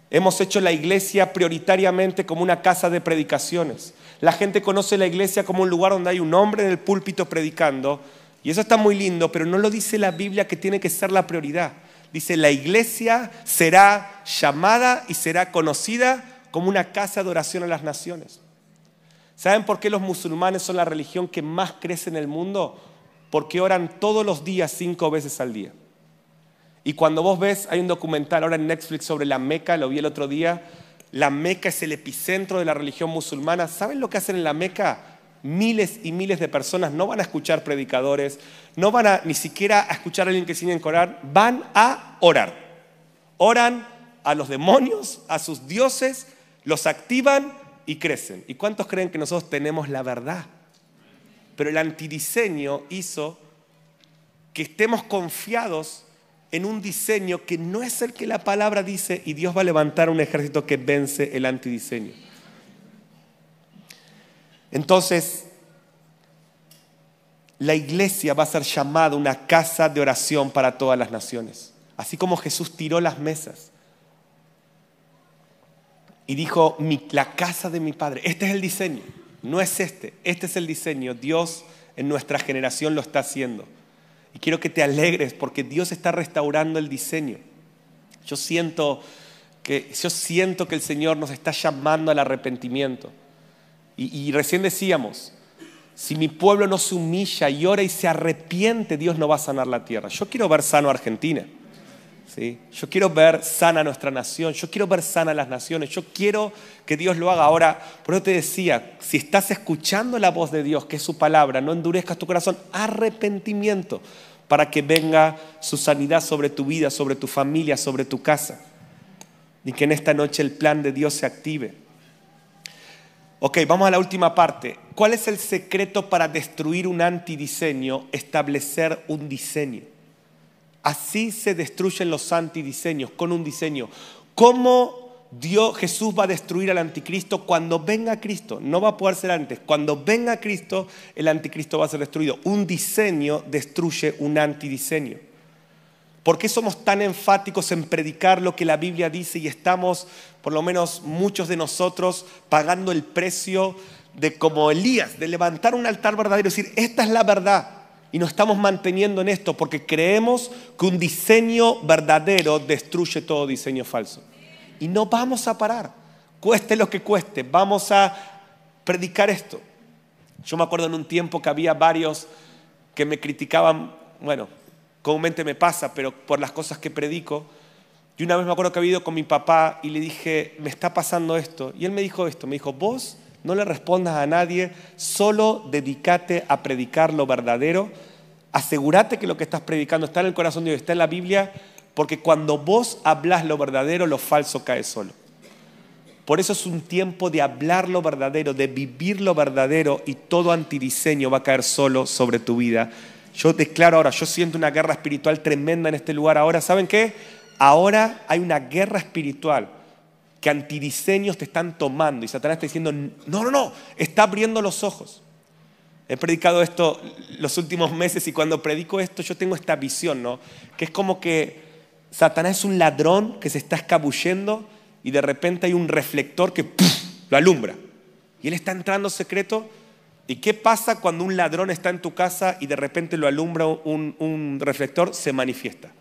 Hemos hecho la iglesia prioritariamente como una casa de predicaciones. La gente conoce la iglesia como un lugar donde hay un hombre en el púlpito predicando, y eso está muy lindo, pero no lo dice la Biblia que tiene que ser la prioridad. Dice, la iglesia será llamada y será conocida como una casa de oración a las naciones. ¿Saben por qué los musulmanes son la religión que más crece en el mundo? Porque oran todos los días cinco veces al día. Y cuando vos ves, hay un documental ahora en Netflix sobre la Meca, lo vi el otro día, la Meca es el epicentro de la religión musulmana. ¿Saben lo que hacen en la Meca? miles y miles de personas no van a escuchar predicadores, no van a ni siquiera a escuchar a alguien que sigue en Corán, van a orar. Oran a los demonios, a sus dioses, los activan y crecen. ¿Y cuántos creen que nosotros tenemos la verdad? Pero el antidiseño hizo que estemos confiados en un diseño que no es el que la palabra dice y Dios va a levantar un ejército que vence el antidiseño. Entonces, la iglesia va a ser llamada una casa de oración para todas las naciones. Así como Jesús tiró las mesas y dijo, la casa de mi Padre, este es el diseño, no es este, este es el diseño. Dios en nuestra generación lo está haciendo. Y quiero que te alegres porque Dios está restaurando el diseño. Yo siento que, yo siento que el Señor nos está llamando al arrepentimiento. Y, recién decíamos, si mi pueblo no se humilla y ora y se arrepiente, Dios no va a sanar la tierra. Yo quiero ver sano a Argentina. Yo quiero ver sana nuestra nación. Yo quiero ver sana las naciones. Yo quiero que Dios lo haga. Ahora, por eso te decía, si estás escuchando la voz de Dios, que es su palabra, no endurezcas tu corazón. Arrepentimiento para que venga su sanidad sobre tu vida, sobre tu familia, sobre tu casa. Y que en esta noche el plan de Dios se active. Ok, vamos a la última parte. ¿Cuál es el secreto para destruir un antidiseño? Establecer un diseño. Así se destruyen los antidiseños, con un diseño. ¿Cómo Dios, Jesús va a destruir al anticristo cuando venga Cristo? No va a poder ser antes. Cuando venga Cristo, el anticristo va a ser destruido. Un diseño destruye un antidiseño. ¿Por qué somos tan enfáticos en predicar lo que la Biblia dice y estamos, por lo menos muchos de nosotros, pagando el precio de como Elías, de levantar un altar verdadero y decir, esta es la verdad? Y nos estamos manteniendo en esto porque creemos que un diseño verdadero destruye todo diseño falso. Y no vamos a parar, cueste lo que cueste, vamos a predicar esto. Yo me acuerdo en un tiempo que había varios que me criticaban, bueno, comúnmente me pasa, pero por las cosas que predico. Y una vez me acuerdo que había ido con mi papá y le dije, me está pasando esto. Y él me dijo esto, me dijo, vos no le respondas a nadie, solo dedícate a predicar lo verdadero. Asegúrate que lo que estás predicando está en el corazón de Dios, está en la Biblia, porque cuando vos hablas lo verdadero, lo falso cae solo. Por eso es un tiempo de hablar lo verdadero, de vivir lo verdadero y todo antidiseño va a caer solo sobre tu vida. Yo declaro ahora, yo siento una guerra espiritual tremenda en este lugar. Ahora, ¿saben qué? Ahora hay una guerra espiritual que antidiseños te están tomando y Satanás está diciendo, no, no, no, está abriendo los ojos. He predicado esto los últimos meses y cuando predico esto yo tengo esta visión, ¿no? Que es como que Satanás es un ladrón que se está escabullendo y de repente hay un reflector que lo alumbra. Y él está entrando secreto. ¿Y qué pasa cuando un ladrón está en tu casa y de repente lo alumbra un, un reflector? Se manifiesta.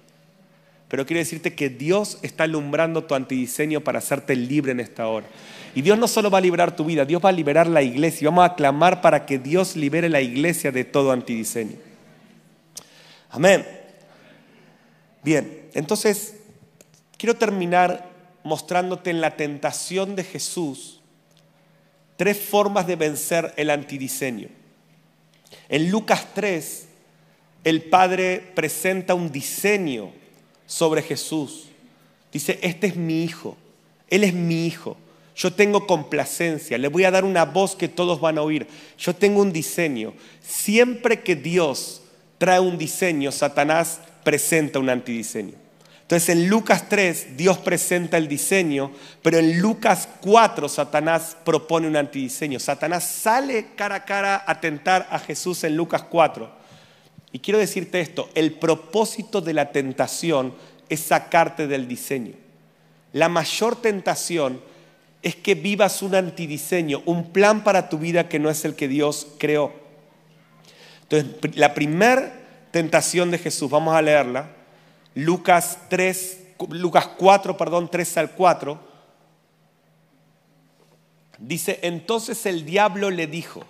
Pero quiero decirte que Dios está alumbrando tu antidiseño para hacerte libre en esta hora. Y Dios no solo va a liberar tu vida, Dios va a liberar la iglesia. Vamos a clamar para que Dios libere la iglesia de todo antidiseño. Amén. Bien, entonces quiero terminar mostrándote en la tentación de Jesús tres formas de vencer el antidiseño. En Lucas 3, el Padre presenta un diseño sobre Jesús. Dice, este es mi hijo, Él es mi hijo. Yo tengo complacencia, le voy a dar una voz que todos van a oír. Yo tengo un diseño. Siempre que Dios trae un diseño, Satanás presenta un antidiseño. Entonces en Lucas 3 Dios presenta el diseño, pero en Lucas 4 Satanás propone un antidiseño. Satanás sale cara a cara a tentar a Jesús en Lucas 4. Y quiero decirte esto, el propósito de la tentación es sacarte del diseño. La mayor tentación es que vivas un antidiseño, un plan para tu vida que no es el que Dios creó. Entonces, la primera tentación de Jesús, vamos a leerla, Lucas 3, Lucas 4, perdón, 3 al 4. Dice, entonces el diablo le dijo,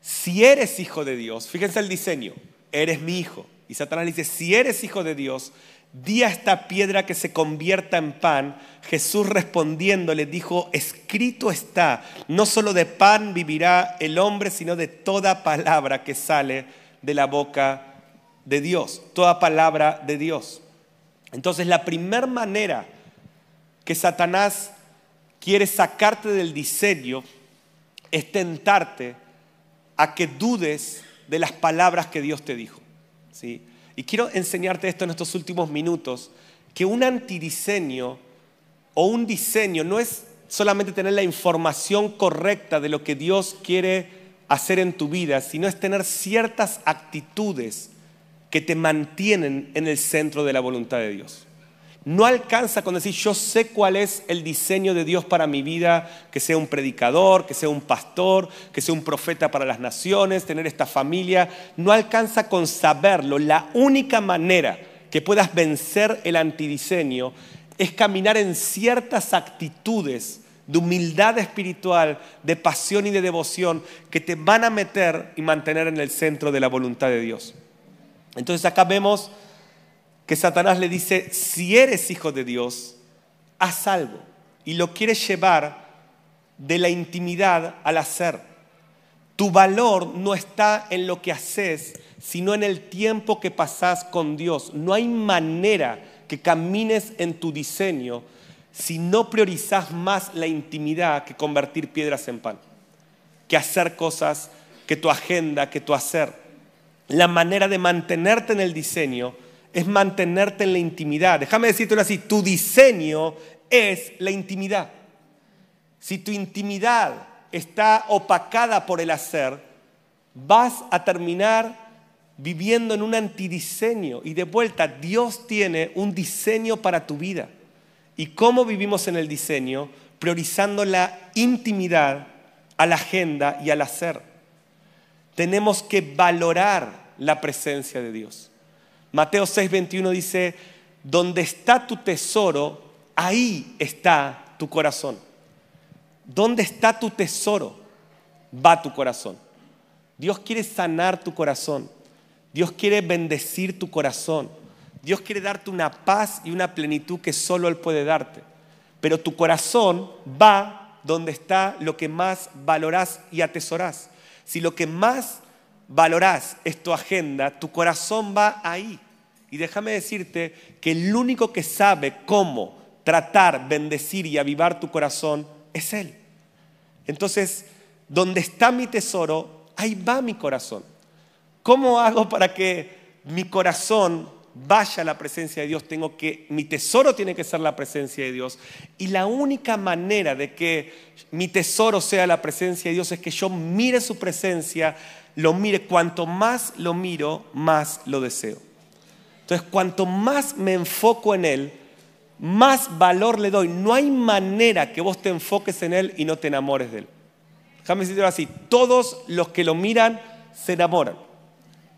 si eres hijo de Dios, fíjense el diseño, eres mi hijo. Y Satanás le dice, si eres hijo de Dios, di a esta piedra que se convierta en pan. Jesús respondiendo le dijo, escrito está, no solo de pan vivirá el hombre, sino de toda palabra que sale de la boca de Dios, toda palabra de Dios. Entonces la primera manera que Satanás quiere sacarte del diseño es tentarte a que dudes de las palabras que Dios te dijo. ¿sí? Y quiero enseñarte esto en estos últimos minutos, que un antidiseño o un diseño no es solamente tener la información correcta de lo que Dios quiere hacer en tu vida, sino es tener ciertas actitudes que te mantienen en el centro de la voluntad de Dios. No alcanza con decir, yo sé cuál es el diseño de Dios para mi vida, que sea un predicador, que sea un pastor, que sea un profeta para las naciones, tener esta familia. No alcanza con saberlo. La única manera que puedas vencer el antidiseño es caminar en ciertas actitudes de humildad espiritual, de pasión y de devoción que te van a meter y mantener en el centro de la voluntad de Dios. Entonces acá vemos que Satanás le dice, si eres hijo de Dios, haz algo. Y lo quieres llevar de la intimidad al hacer. Tu valor no está en lo que haces, sino en el tiempo que pasás con Dios. No hay manera que camines en tu diseño si no priorizas más la intimidad que convertir piedras en pan, que hacer cosas, que tu agenda, que tu hacer. La manera de mantenerte en el diseño es mantenerte en la intimidad. Déjame decirte así, tu diseño es la intimidad. Si tu intimidad está opacada por el hacer, vas a terminar viviendo en un antidiseño. Y de vuelta, Dios tiene un diseño para tu vida. ¿Y cómo vivimos en el diseño? Priorizando la intimidad a la agenda y al hacer. Tenemos que valorar la presencia de Dios. Mateo 6:21 dice, donde está tu tesoro, ahí está tu corazón. ¿Dónde está tu tesoro? Va tu corazón. Dios quiere sanar tu corazón. Dios quiere bendecir tu corazón. Dios quiere darte una paz y una plenitud que solo Él puede darte. Pero tu corazón va donde está lo que más valorás y atesorás. Si lo que más valorás es tu agenda, tu corazón va ahí. Y déjame decirte que el único que sabe cómo tratar, bendecir y avivar tu corazón es Él. Entonces, donde está mi tesoro, ahí va mi corazón. ¿Cómo hago para que mi corazón vaya a la presencia de Dios? Tengo que, mi tesoro tiene que ser la presencia de Dios. Y la única manera de que mi tesoro sea la presencia de Dios es que yo mire su presencia, lo mire. Cuanto más lo miro, más lo deseo. Entonces, cuanto más me enfoco en Él, más valor le doy. No hay manera que vos te enfoques en Él y no te enamores de Él. Déjame decirlo así, todos los que lo miran se enamoran.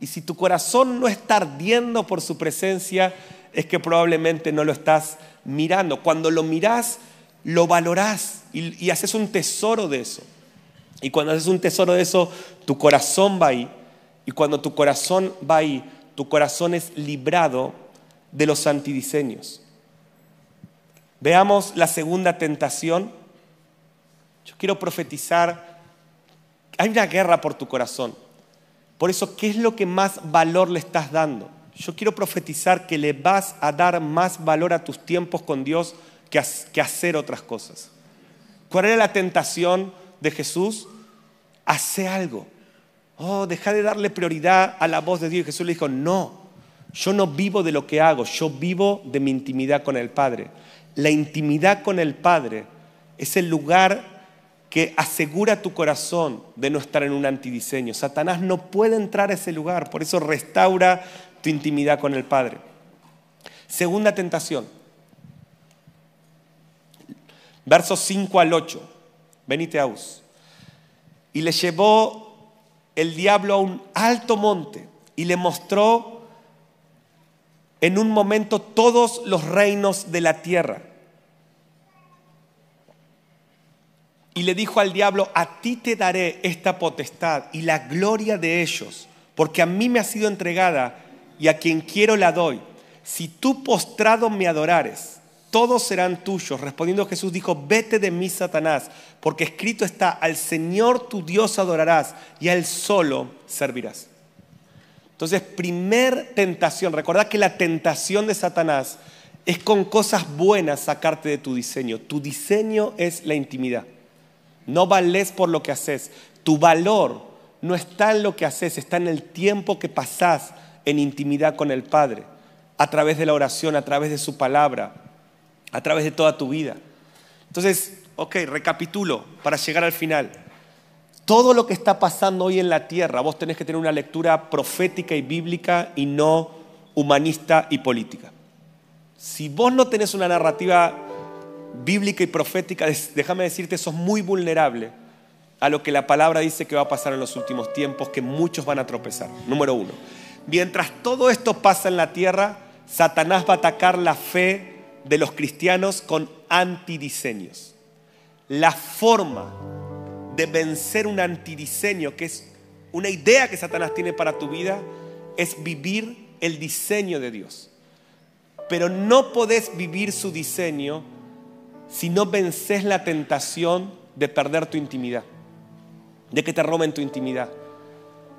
Y si tu corazón no está ardiendo por su presencia, es que probablemente no lo estás mirando. Cuando lo mirás, lo valorás y, y haces un tesoro de eso. Y cuando haces un tesoro de eso, tu corazón va ahí. Y cuando tu corazón va ahí, tu corazón es librado de los antidiseños. Veamos la segunda tentación. Yo quiero profetizar. Hay una guerra por tu corazón. Por eso, ¿qué es lo que más valor le estás dando? Yo quiero profetizar que le vas a dar más valor a tus tiempos con Dios que, que hacer otras cosas. ¿Cuál era la tentación de Jesús? Hace algo. Oh, deja de darle prioridad a la voz de Dios. Y Jesús le dijo, no, yo no vivo de lo que hago, yo vivo de mi intimidad con el Padre. La intimidad con el Padre es el lugar que asegura tu corazón de no estar en un antidiseño. Satanás no puede entrar a ese lugar, por eso restaura tu intimidad con el Padre. Segunda tentación. Versos 5 al 8. Venite aus. Y le llevó el diablo a un alto monte y le mostró en un momento todos los reinos de la tierra. Y le dijo al diablo, a ti te daré esta potestad y la gloria de ellos, porque a mí me ha sido entregada y a quien quiero la doy. Si tú postrado me adorares, todos serán tuyos. Respondiendo Jesús dijo, vete de mí, Satanás, porque escrito está, al Señor tu Dios adorarás y a Él solo servirás. Entonces, primer tentación, recordad que la tentación de Satanás es con cosas buenas sacarte de tu diseño. Tu diseño es la intimidad. No vales por lo que haces. Tu valor no está en lo que haces, está en el tiempo que pasás en intimidad con el Padre, a través de la oración, a través de su palabra, a través de toda tu vida. Entonces, ok, recapitulo para llegar al final todo lo que está pasando hoy en la tierra, vos tenés que tener una lectura profética y bíblica y no humanista y política. Si vos no tenés una narrativa bíblica y profética, déjame decirte, sos muy vulnerable a lo que la palabra dice que va a pasar en los últimos tiempos, que muchos van a tropezar. Número uno. Mientras todo esto pasa en la tierra, Satanás va a atacar la fe de los cristianos con antidiseños. La forma de vencer un antidiseño, que es una idea que Satanás tiene para tu vida, es vivir el diseño de Dios. Pero no podés vivir su diseño si no vences la tentación de perder tu intimidad, de que te roben tu intimidad.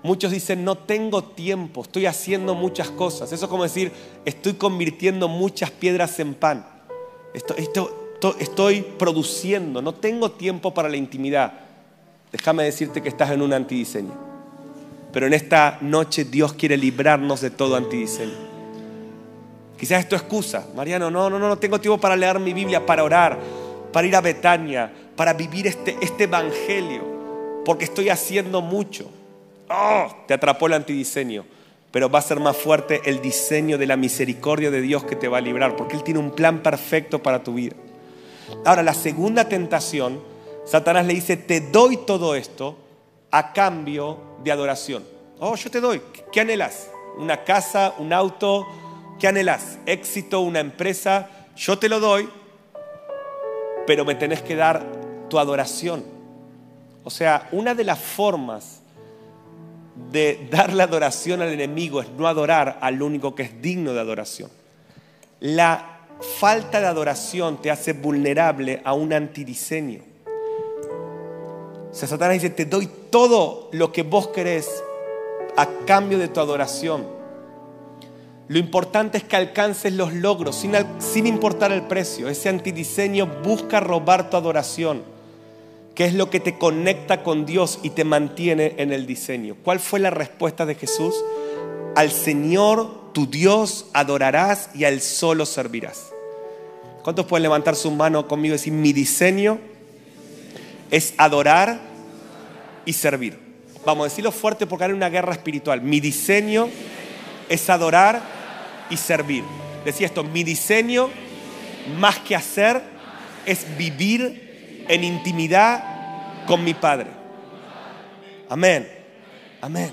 Muchos dicen, no tengo tiempo, estoy haciendo muchas cosas. Eso es como decir, estoy convirtiendo muchas piedras en pan. Estoy, produciendo, no tengo tiempo para la intimidad déjame decirte que estás en un antidiseño. Pero en esta noche Dios quiere librarnos de todo antidiseño. Quizás es tu excusa, Mariano, no, no, no, no tengo tiempo para leer mi Biblia, para orar, para ir a Betania, para vivir este, este evangelio, porque estoy haciendo mucho. Oh, te atrapó el antidiseño, pero va a ser más fuerte el diseño de la misericordia de Dios que te va a librar, porque Él tiene un plan perfecto para tu vida. Ahora, la segunda tentación Satanás le dice, te doy todo esto a cambio de adoración. Oh, yo te doy. ¿Qué anhelas? ¿Una casa, un auto? ¿Qué anhelas? ¿Éxito, una empresa? Yo te lo doy, pero me tenés que dar tu adoración. O sea, una de las formas de dar la adoración al enemigo es no adorar al único que es digno de adoración. La falta de adoración te hace vulnerable a un antidiseño. O sea, Satanás dice, te doy todo lo que vos querés a cambio de tu adoración. Lo importante es que alcances los logros sin, sin importar el precio. Ese antidiseño busca robar tu adoración, que es lo que te conecta con Dios y te mantiene en el diseño. ¿Cuál fue la respuesta de Jesús? Al Señor tu Dios adorarás y a Él solo servirás. ¿Cuántos pueden levantar su mano conmigo y decir, mi diseño es adorar y servir? Vamos a decirlo fuerte porque hay una guerra espiritual. Mi diseño es adorar y servir. Decía esto, mi diseño, más que hacer, es vivir en intimidad con mi Padre. Amén. Amén.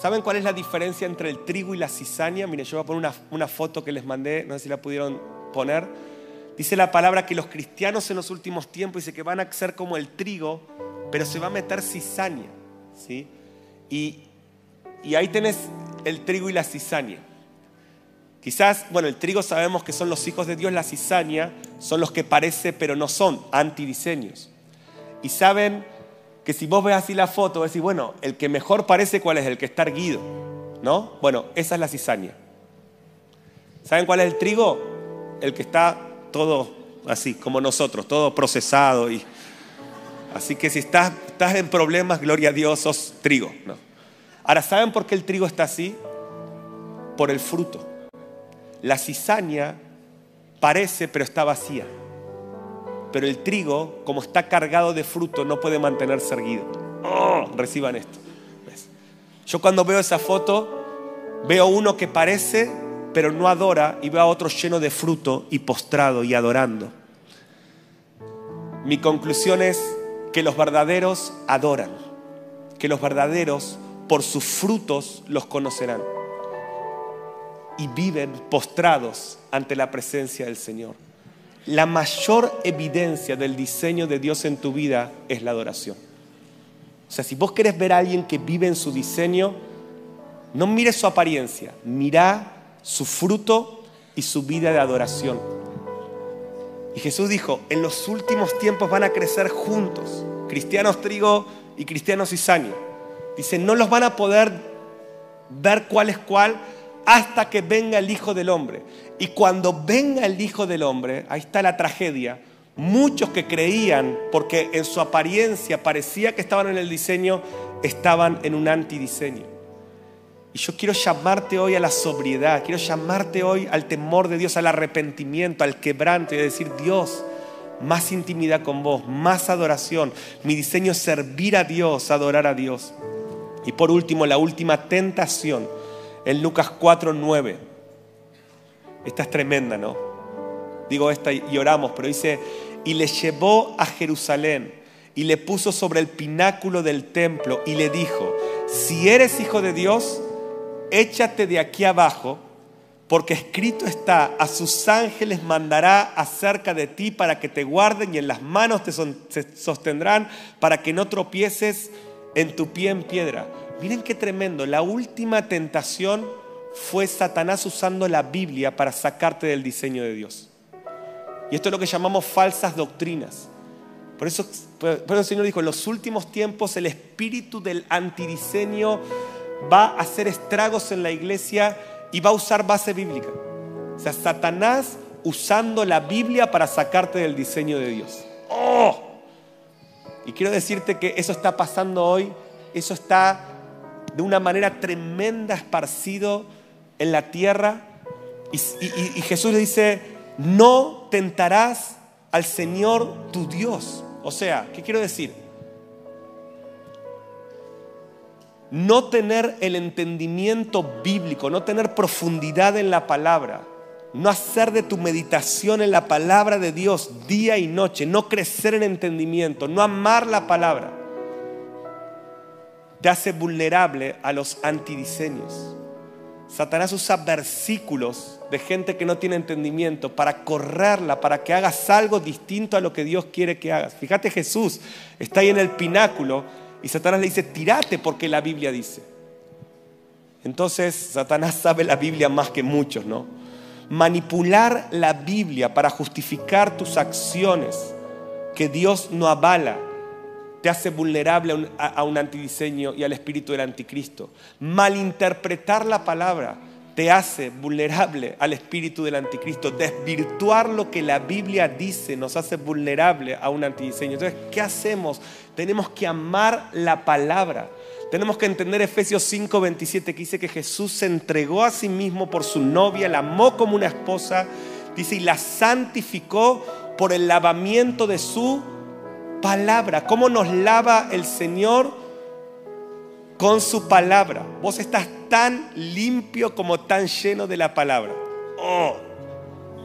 ¿Saben cuál es la diferencia entre el trigo y la cizaña? Miren, yo voy a poner una, una, foto que les mandé, no sé si la pudieron poner. Dice la palabra que los cristianos en los últimos tiempos dice que van a ser como el trigo, pero se va a meter cizaña. ¿sí? Y, y ahí tenés el trigo y la cizaña. Quizás, bueno, el trigo sabemos que son los hijos de Dios, la cizaña son los que parece pero no son, antidiseños. Y saben que si vos ves así la foto, decir, bueno, el que mejor parece cuál es, el que está erguido, ¿no? Bueno, esa es la cizaña. ¿Saben cuál es el trigo? El que está todo así, como nosotros, todo procesado. Y... Así que si estás, estás en problemas, gloria a Dios, sos trigo, ¿no? Ahora, ¿saben por qué el trigo está así? Por el fruto. La cizaña parece, pero está vacía. Pero el trigo, como está cargado de fruto, no puede mantenerse erguido. Reciban esto. Yo cuando veo esa foto, veo uno que parece, pero no adora, y veo a otro lleno de fruto y postrado y adorando. Mi conclusión es que los verdaderos adoran, que los verdaderos por sus frutos los conocerán. Y viven postrados ante la presencia del Señor. La mayor evidencia del diseño de Dios en tu vida es la adoración. O sea, si vos querés ver a alguien que vive en su diseño, no mires su apariencia, mira su fruto y su vida de adoración. Y Jesús dijo, en los últimos tiempos van a crecer juntos, cristianos trigo y cristianos cizaña. Dice, no los van a poder ver cuál es cuál hasta que venga el Hijo del Hombre. Y cuando venga el Hijo del Hombre, ahí está la tragedia, muchos que creían, porque en su apariencia parecía que estaban en el diseño, estaban en un antidiseño. Y yo quiero llamarte hoy a la sobriedad, quiero llamarte hoy al temor de Dios, al arrepentimiento, al quebranto y decir, Dios, más intimidad con vos, más adoración. Mi diseño es servir a Dios, adorar a Dios. Y por último, la última tentación, en Lucas 4, 9. Esta es tremenda, ¿no? Digo esta y oramos, pero dice, y le llevó a Jerusalén y le puso sobre el pináculo del templo y le dijo, si eres hijo de Dios, échate de aquí abajo, porque escrito está, a sus ángeles mandará acerca de ti para que te guarden y en las manos te sostendrán para que no tropieces en tu pie en piedra. Miren qué tremendo. La última tentación fue Satanás usando la Biblia para sacarte del diseño de Dios. Y esto es lo que llamamos falsas doctrinas. Por eso, por el Señor dijo, en los últimos tiempos el espíritu del antidiseño va a hacer estragos en la iglesia y va a usar base bíblica. O sea, Satanás usando la Biblia para sacarte del diseño de Dios. ¡Oh! Y quiero decirte que eso está pasando hoy, eso está de una manera tremenda esparcido en la tierra. Y, Jesús le dice, no tentarás al Señor tu Dios. O sea, ¿qué quiero decir? No tener el entendimiento bíblico, no tener profundidad en la palabra, no hacer de tu meditación en la palabra de Dios día y noche, no crecer en entendimiento, no amar la palabra, te hace vulnerable a los antidiseños. Satanás usa versículos de gente que no tiene entendimiento para correrla, para que hagas algo distinto a lo que Dios quiere que hagas. Fíjate Jesús está ahí en el pináculo y Satanás le dice, tírate porque la Biblia dice. Entonces Satanás sabe la Biblia más que muchos, ¿no? manipular la Biblia para justificar tus acciones que Dios no avala te hace vulnerable a un, a un antidiseño y al espíritu del anticristo. Malinterpretar la palabra te hace vulnerable al espíritu del anticristo. Desvirtuar lo que la Biblia dice nos hace vulnerable a un antidiseño. Entonces, ¿qué hacemos? Tenemos que amar la palabra. Tenemos que entender Efesios 5:27 que dice que Jesús se entregó a sí mismo por su novia, la amó como una esposa, dice, y la santificó por el lavamiento de su palabra. ¿Cómo nos lava el Señor? con su palabra. Vos estás tan limpio como tan lleno de la palabra. Oh,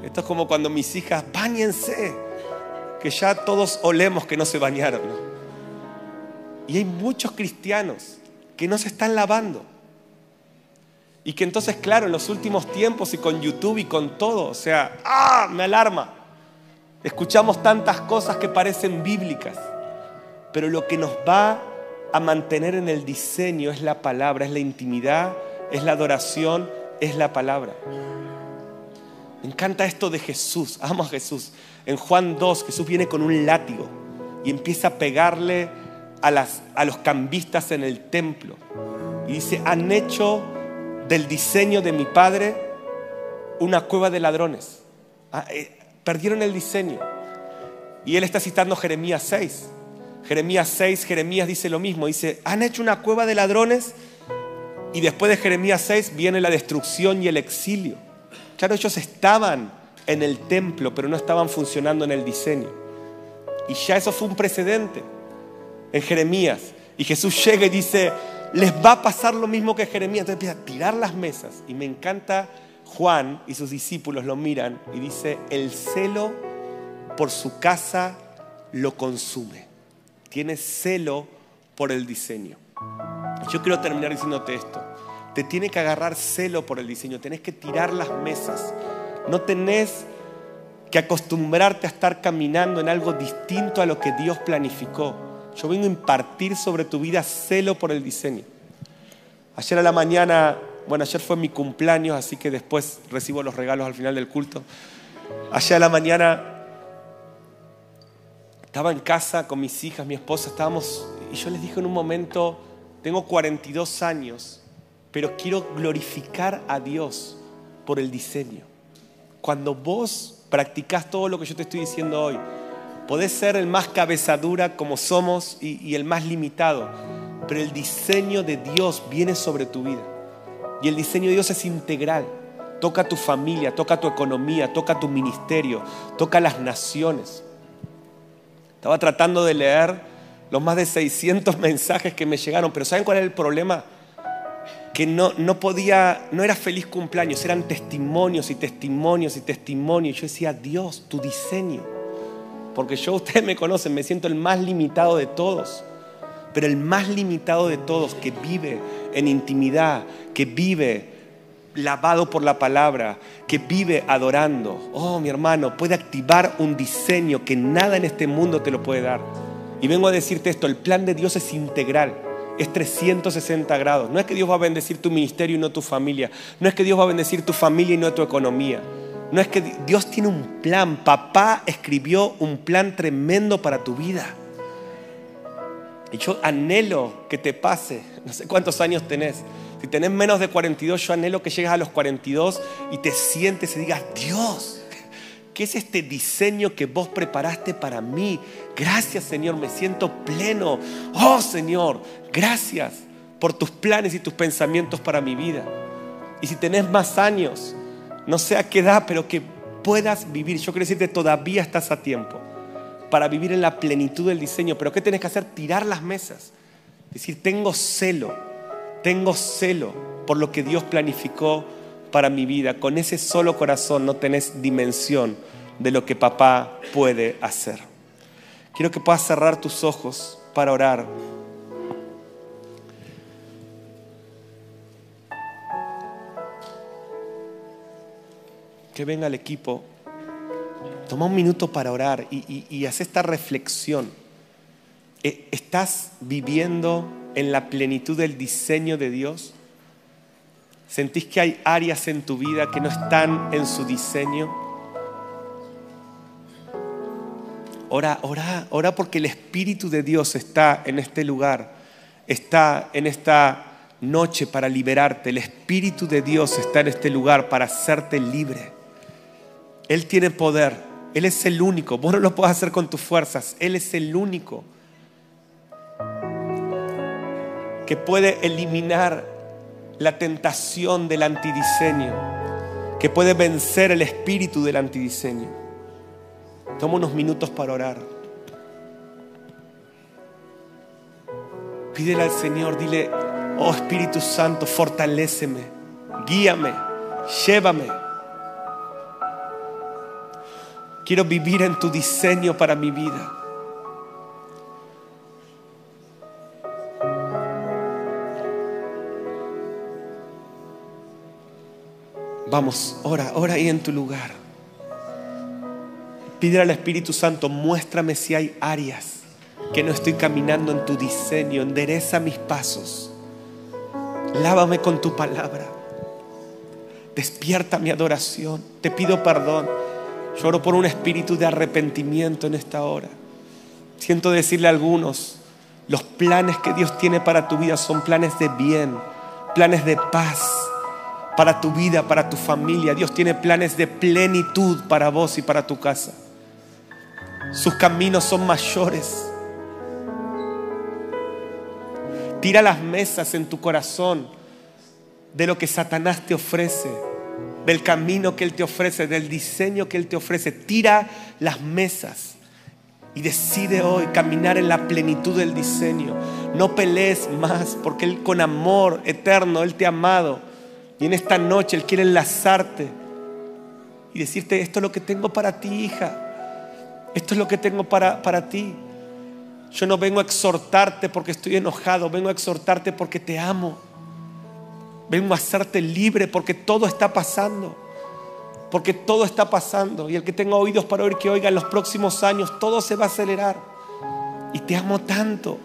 esto es como cuando mis hijas, bañense, que ya todos olemos que no se bañaron. Y hay muchos cristianos que no se están lavando. Y que entonces, claro, en los últimos tiempos y con YouTube y con todo, o sea, ¡ah! Me alarma. Escuchamos tantas cosas que parecen bíblicas, pero lo que nos va a mantener en el diseño es la palabra, es la intimidad, es la adoración, es la palabra. Me encanta esto de Jesús, amo a Jesús. En Juan 2 Jesús viene con un látigo y empieza a pegarle a, a los cambistas en el templo. Y dice, han hecho del diseño de mi padre una cueva de ladrones. Perdieron el diseño. Y él está citando Jeremías 6. Jeremías 6, Jeremías dice lo mismo, dice, han hecho una cueva de ladrones y después de Jeremías 6 viene la destrucción y el exilio. Claro, ellos estaban en el templo, pero no estaban funcionando en el diseño. Y ya eso fue un precedente en Jeremías. Y Jesús llega y dice, les va a pasar lo mismo que Jeremías. Entonces empieza a tirar las mesas. Y me encanta Juan y sus discípulos lo miran y dice, el celo por su casa lo consume tienes celo por el diseño. Yo quiero terminar diciéndote esto. Te tiene que agarrar celo por el diseño, tenés que tirar las mesas. No tenés que acostumbrarte a estar caminando en algo distinto a lo que Dios planificó. Yo vengo a impartir sobre tu vida celo por el diseño. Ayer a la mañana, bueno, ayer fue mi cumpleaños, así que después recibo los regalos al final del culto. Ayer a la mañana estaba en casa con mis hijas, mi esposa, estábamos, y yo les dije en un momento, tengo 42 años, pero quiero glorificar a Dios por el diseño. Cuando vos practicás todo lo que yo te estoy diciendo hoy, podés ser el más cabezadura como somos y el más limitado, pero el diseño de Dios viene sobre tu vida. Y el diseño de Dios es integral. Toca tu familia, toca tu economía, toca tu ministerio, toca las naciones. Estaba tratando de leer los más de 600 mensajes que me llegaron, pero ¿saben cuál es el problema? Que no, no podía, no era feliz cumpleaños, eran testimonios y testimonios y testimonios. Yo decía, Dios, tu diseño. Porque yo, ustedes me conocen, me siento el más limitado de todos. Pero el más limitado de todos que vive en intimidad, que vive lavado por la palabra, que vive adorando, oh mi hermano, puede activar un diseño que nada en este mundo te lo puede dar. Y vengo a decirte esto, el plan de Dios es integral, es 360 grados. No es que Dios va a bendecir tu ministerio y no tu familia. No es que Dios va a bendecir tu familia y no tu economía. No es que Dios tiene un plan. Papá escribió un plan tremendo para tu vida. Y yo anhelo que te pase. No sé cuántos años tenés. Si tenés menos de 42, yo anhelo que llegues a los 42 y te sientes y digas, Dios, ¿qué es este diseño que vos preparaste para mí? Gracias Señor, me siento pleno. Oh Señor, gracias por tus planes y tus pensamientos para mi vida. Y si tenés más años, no sé a qué edad, pero que puedas vivir. Yo quiero decirte, todavía estás a tiempo para vivir en la plenitud del diseño. Pero ¿qué tenés que hacer? Tirar las mesas. Decir, tengo celo tengo celo por lo que Dios planificó para mi vida. Con ese solo corazón no tenés dimensión de lo que papá puede hacer. Quiero que puedas cerrar tus ojos para orar. Que venga el equipo. Toma un minuto para orar y, haz esta reflexión. Eh, ¿Estás viviendo en la plenitud del diseño de Dios? ¿Sentís que hay áreas en tu vida que no están en su diseño? ora, ora, ora porque el Espíritu de Dios está en este lugar, está en esta noche para liberarte. El Espíritu de Dios está en este lugar para hacerte libre. Él tiene poder, Él es el único. Vos no lo puedes hacer con tus fuerzas, Él es el único que puede eliminar la tentación del antidiseño, que puede vencer el espíritu del antidiseño. Toma unos minutos para orar. Pídele al Señor, dile, oh Espíritu Santo, fortaléceme, guíame, llévame. Quiero vivir en tu diseño para mi vida. Vamos, ora, ora ahí en tu lugar. Pide al Espíritu Santo, muéstrame si hay áreas que no estoy caminando en tu diseño. Endereza mis pasos. Lávame con tu palabra. Despierta mi adoración. Te pido perdón. Lloro por un espíritu de arrepentimiento en esta hora. Siento decirle a algunos, los planes que Dios tiene para tu vida son planes de bien, planes de paz para tu vida, para tu familia. Dios tiene planes de plenitud para vos y para tu casa. Sus caminos son mayores. Tira las mesas en tu corazón de lo que Satanás te ofrece, del camino que Él te ofrece, del diseño que Él te ofrece. Tira las mesas y decide hoy caminar en la plenitud del diseño. No pelees más porque Él con amor eterno, Él te ha amado y en esta noche Él quiere enlazarte y decirte, esto es lo que tengo para ti, hija. Esto es lo que tengo para, para ti. Yo no vengo a exhortarte porque estoy enojado, vengo a exhortarte porque te amo. Vengo a hacerte libre porque todo está pasando. Porque todo está pasando. Y el que tenga oídos para oír que oiga en los próximos años, todo se va a acelerar. Y te amo tanto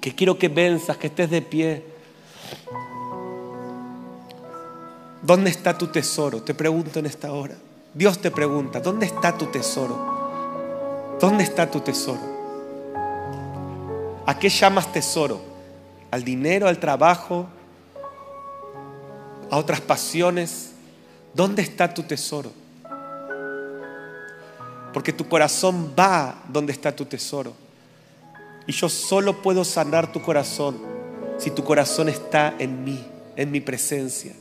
que quiero que venzas, que estés de pie. ¿Dónde está tu tesoro? Te pregunto en esta hora. Dios te pregunta, ¿dónde está tu tesoro? ¿Dónde está tu tesoro? ¿A qué llamas tesoro? ¿Al dinero, al trabajo? ¿A otras pasiones? ¿Dónde está tu tesoro? Porque tu corazón va donde está tu tesoro. Y yo solo puedo sanar tu corazón si tu corazón está en mí, en mi presencia.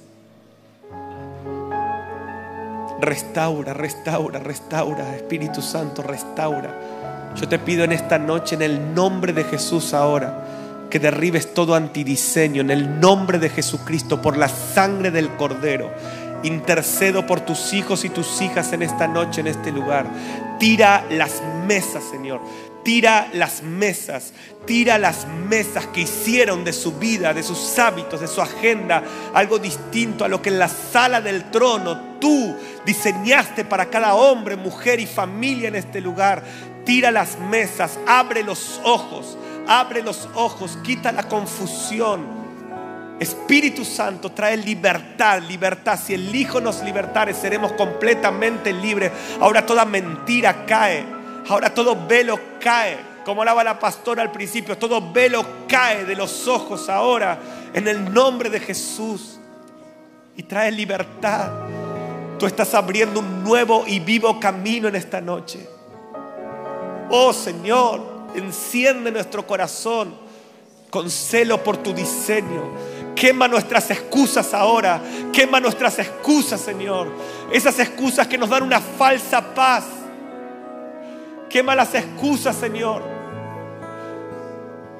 Restaura, restaura, restaura. Espíritu Santo, restaura. Yo te pido en esta noche, en el nombre de Jesús ahora, que derribes todo antidiseño, en el nombre de Jesucristo, por la sangre del Cordero. Intercedo por tus hijos y tus hijas en esta noche, en este lugar. Tira las mesas, Señor. Tira las mesas, tira las mesas que hicieron de su vida, de sus hábitos, de su agenda, algo distinto a lo que en la sala del trono tú diseñaste para cada hombre, mujer y familia en este lugar. Tira las mesas, abre los ojos, abre los ojos, quita la confusión. Espíritu Santo trae libertad, libertad. Si el Hijo nos libertare, seremos completamente libres. Ahora toda mentira cae Ahora todo velo cae, como hablaba la pastora al principio, todo velo cae de los ojos ahora en el nombre de Jesús y trae libertad. Tú estás abriendo un nuevo y vivo camino en esta noche. Oh Señor, enciende nuestro corazón con celo por tu diseño. Quema nuestras excusas ahora. Quema nuestras excusas, Señor. Esas excusas que nos dan una falsa paz Quema las excusas, Señor.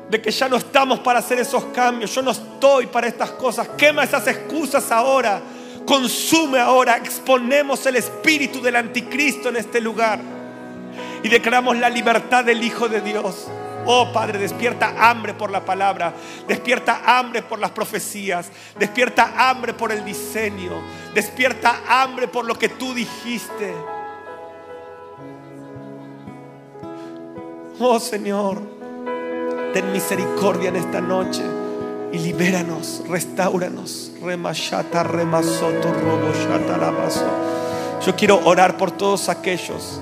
De que ya no estamos para hacer esos cambios. Yo no estoy para estas cosas. Quema esas excusas ahora. Consume ahora. Exponemos el espíritu del anticristo en este lugar. Y declaramos la libertad del Hijo de Dios. Oh Padre, despierta hambre por la palabra, despierta hambre por las profecías, despierta hambre por el diseño, despierta hambre por lo que tú dijiste. Oh Señor, ten misericordia en esta noche y libéranos, restauranos. Yo quiero orar por todos aquellos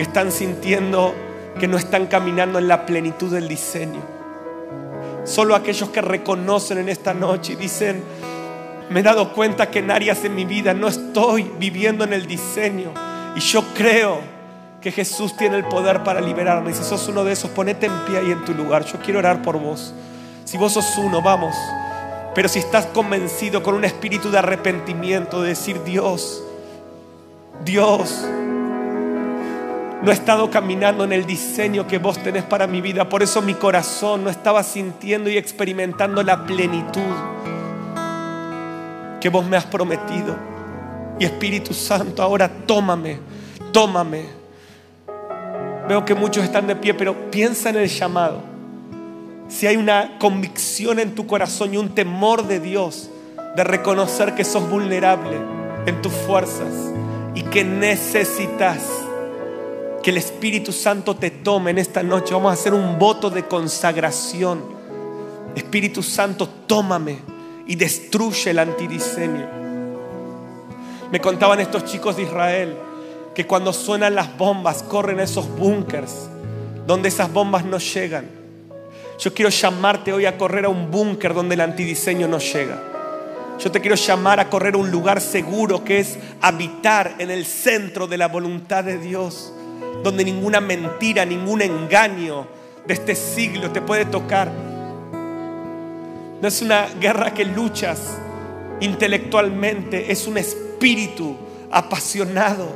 que están sintiendo que no están caminando en la plenitud del diseño. Solo aquellos que reconocen en esta noche y dicen, me he dado cuenta que en áreas de mi vida no estoy viviendo en el diseño. Y yo creo que Jesús tiene el poder para liberarme. Si sos uno de esos, ponete en pie ahí en tu lugar. Yo quiero orar por vos. Si vos sos uno, vamos. Pero si estás convencido con un espíritu de arrepentimiento, de decir, Dios, Dios, no he estado caminando en el diseño que vos tenés para mi vida. Por eso mi corazón no estaba sintiendo y experimentando la plenitud que vos me has prometido. Y Espíritu Santo, ahora tómame, tómame. Veo que muchos están de pie, pero piensa en el llamado. Si hay una convicción en tu corazón y un temor de Dios de reconocer que sos vulnerable en tus fuerzas y que necesitas que el Espíritu Santo te tome en esta noche. Vamos a hacer un voto de consagración. Espíritu Santo, tómame y destruye el antidiseño. Me contaban estos chicos de Israel que cuando suenan las bombas corren a esos búnkers donde esas bombas no llegan. Yo quiero llamarte hoy a correr a un búnker donde el antidiseño no llega. Yo te quiero llamar a correr a un lugar seguro que es habitar en el centro de la voluntad de Dios donde ninguna mentira, ningún engaño de este siglo te puede tocar. No es una guerra que luchas intelectualmente, es un espíritu apasionado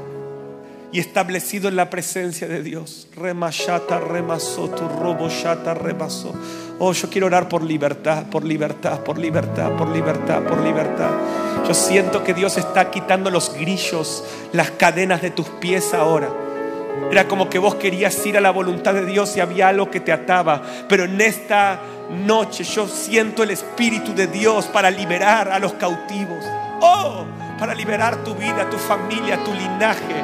y establecido en la presencia de Dios. Remashata, remasó, tu robo shata, remasó. Oh, yo quiero orar por libertad, por libertad, por libertad, por libertad, por libertad. Yo siento que Dios está quitando los grillos, las cadenas de tus pies ahora. Era como que vos querías ir a la voluntad de Dios y había algo que te ataba. Pero en esta noche yo siento el Espíritu de Dios para liberar a los cautivos. Oh, para liberar tu vida, tu familia, tu linaje.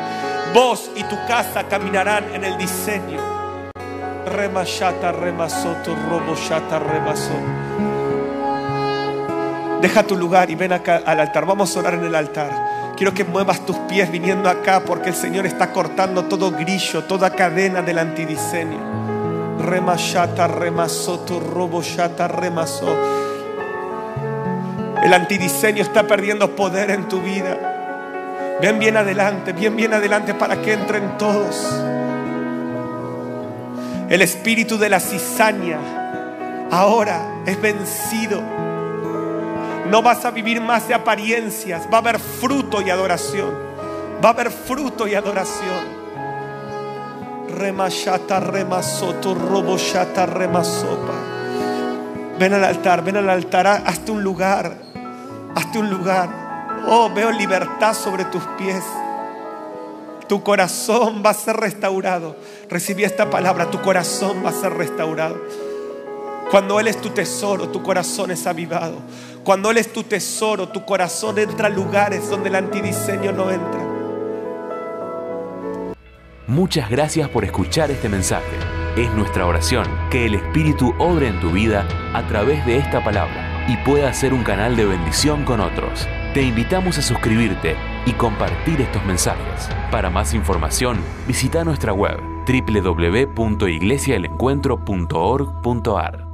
Vos y tu casa caminarán en el diseño. Remashata remasó, tu roboshata. Deja tu lugar y ven acá al altar. Vamos a orar en el altar. Quiero que muevas tus pies viniendo acá porque el Señor está cortando todo grillo, toda cadena del antidiseño. Remashata, remasó, tu robo remasó. El antidiseño está perdiendo poder en tu vida. Ven bien adelante, bien bien adelante para que entren todos. El espíritu de la cizaña ahora es vencido no vas a vivir más de apariencias. Va a haber fruto y adoración. Va a haber fruto y adoración. Remashata remasoto, roboshata remasopa. Ven al altar, ven al altar, hazte un lugar. Hazte un lugar. Oh, veo libertad sobre tus pies. Tu corazón va a ser restaurado. Recibí esta palabra, tu corazón va a ser restaurado. Cuando Él es tu tesoro, tu corazón es avivado. Cuando Él es tu tesoro, tu corazón entra a lugares donde el antidiseño no entra. Muchas gracias por escuchar este mensaje. Es nuestra oración que el Espíritu obre en tu vida a través de esta palabra y pueda ser un canal de bendición con otros. Te invitamos a suscribirte y compartir estos mensajes. Para más información, visita nuestra web www.iglesiaelencuentro.org.ar.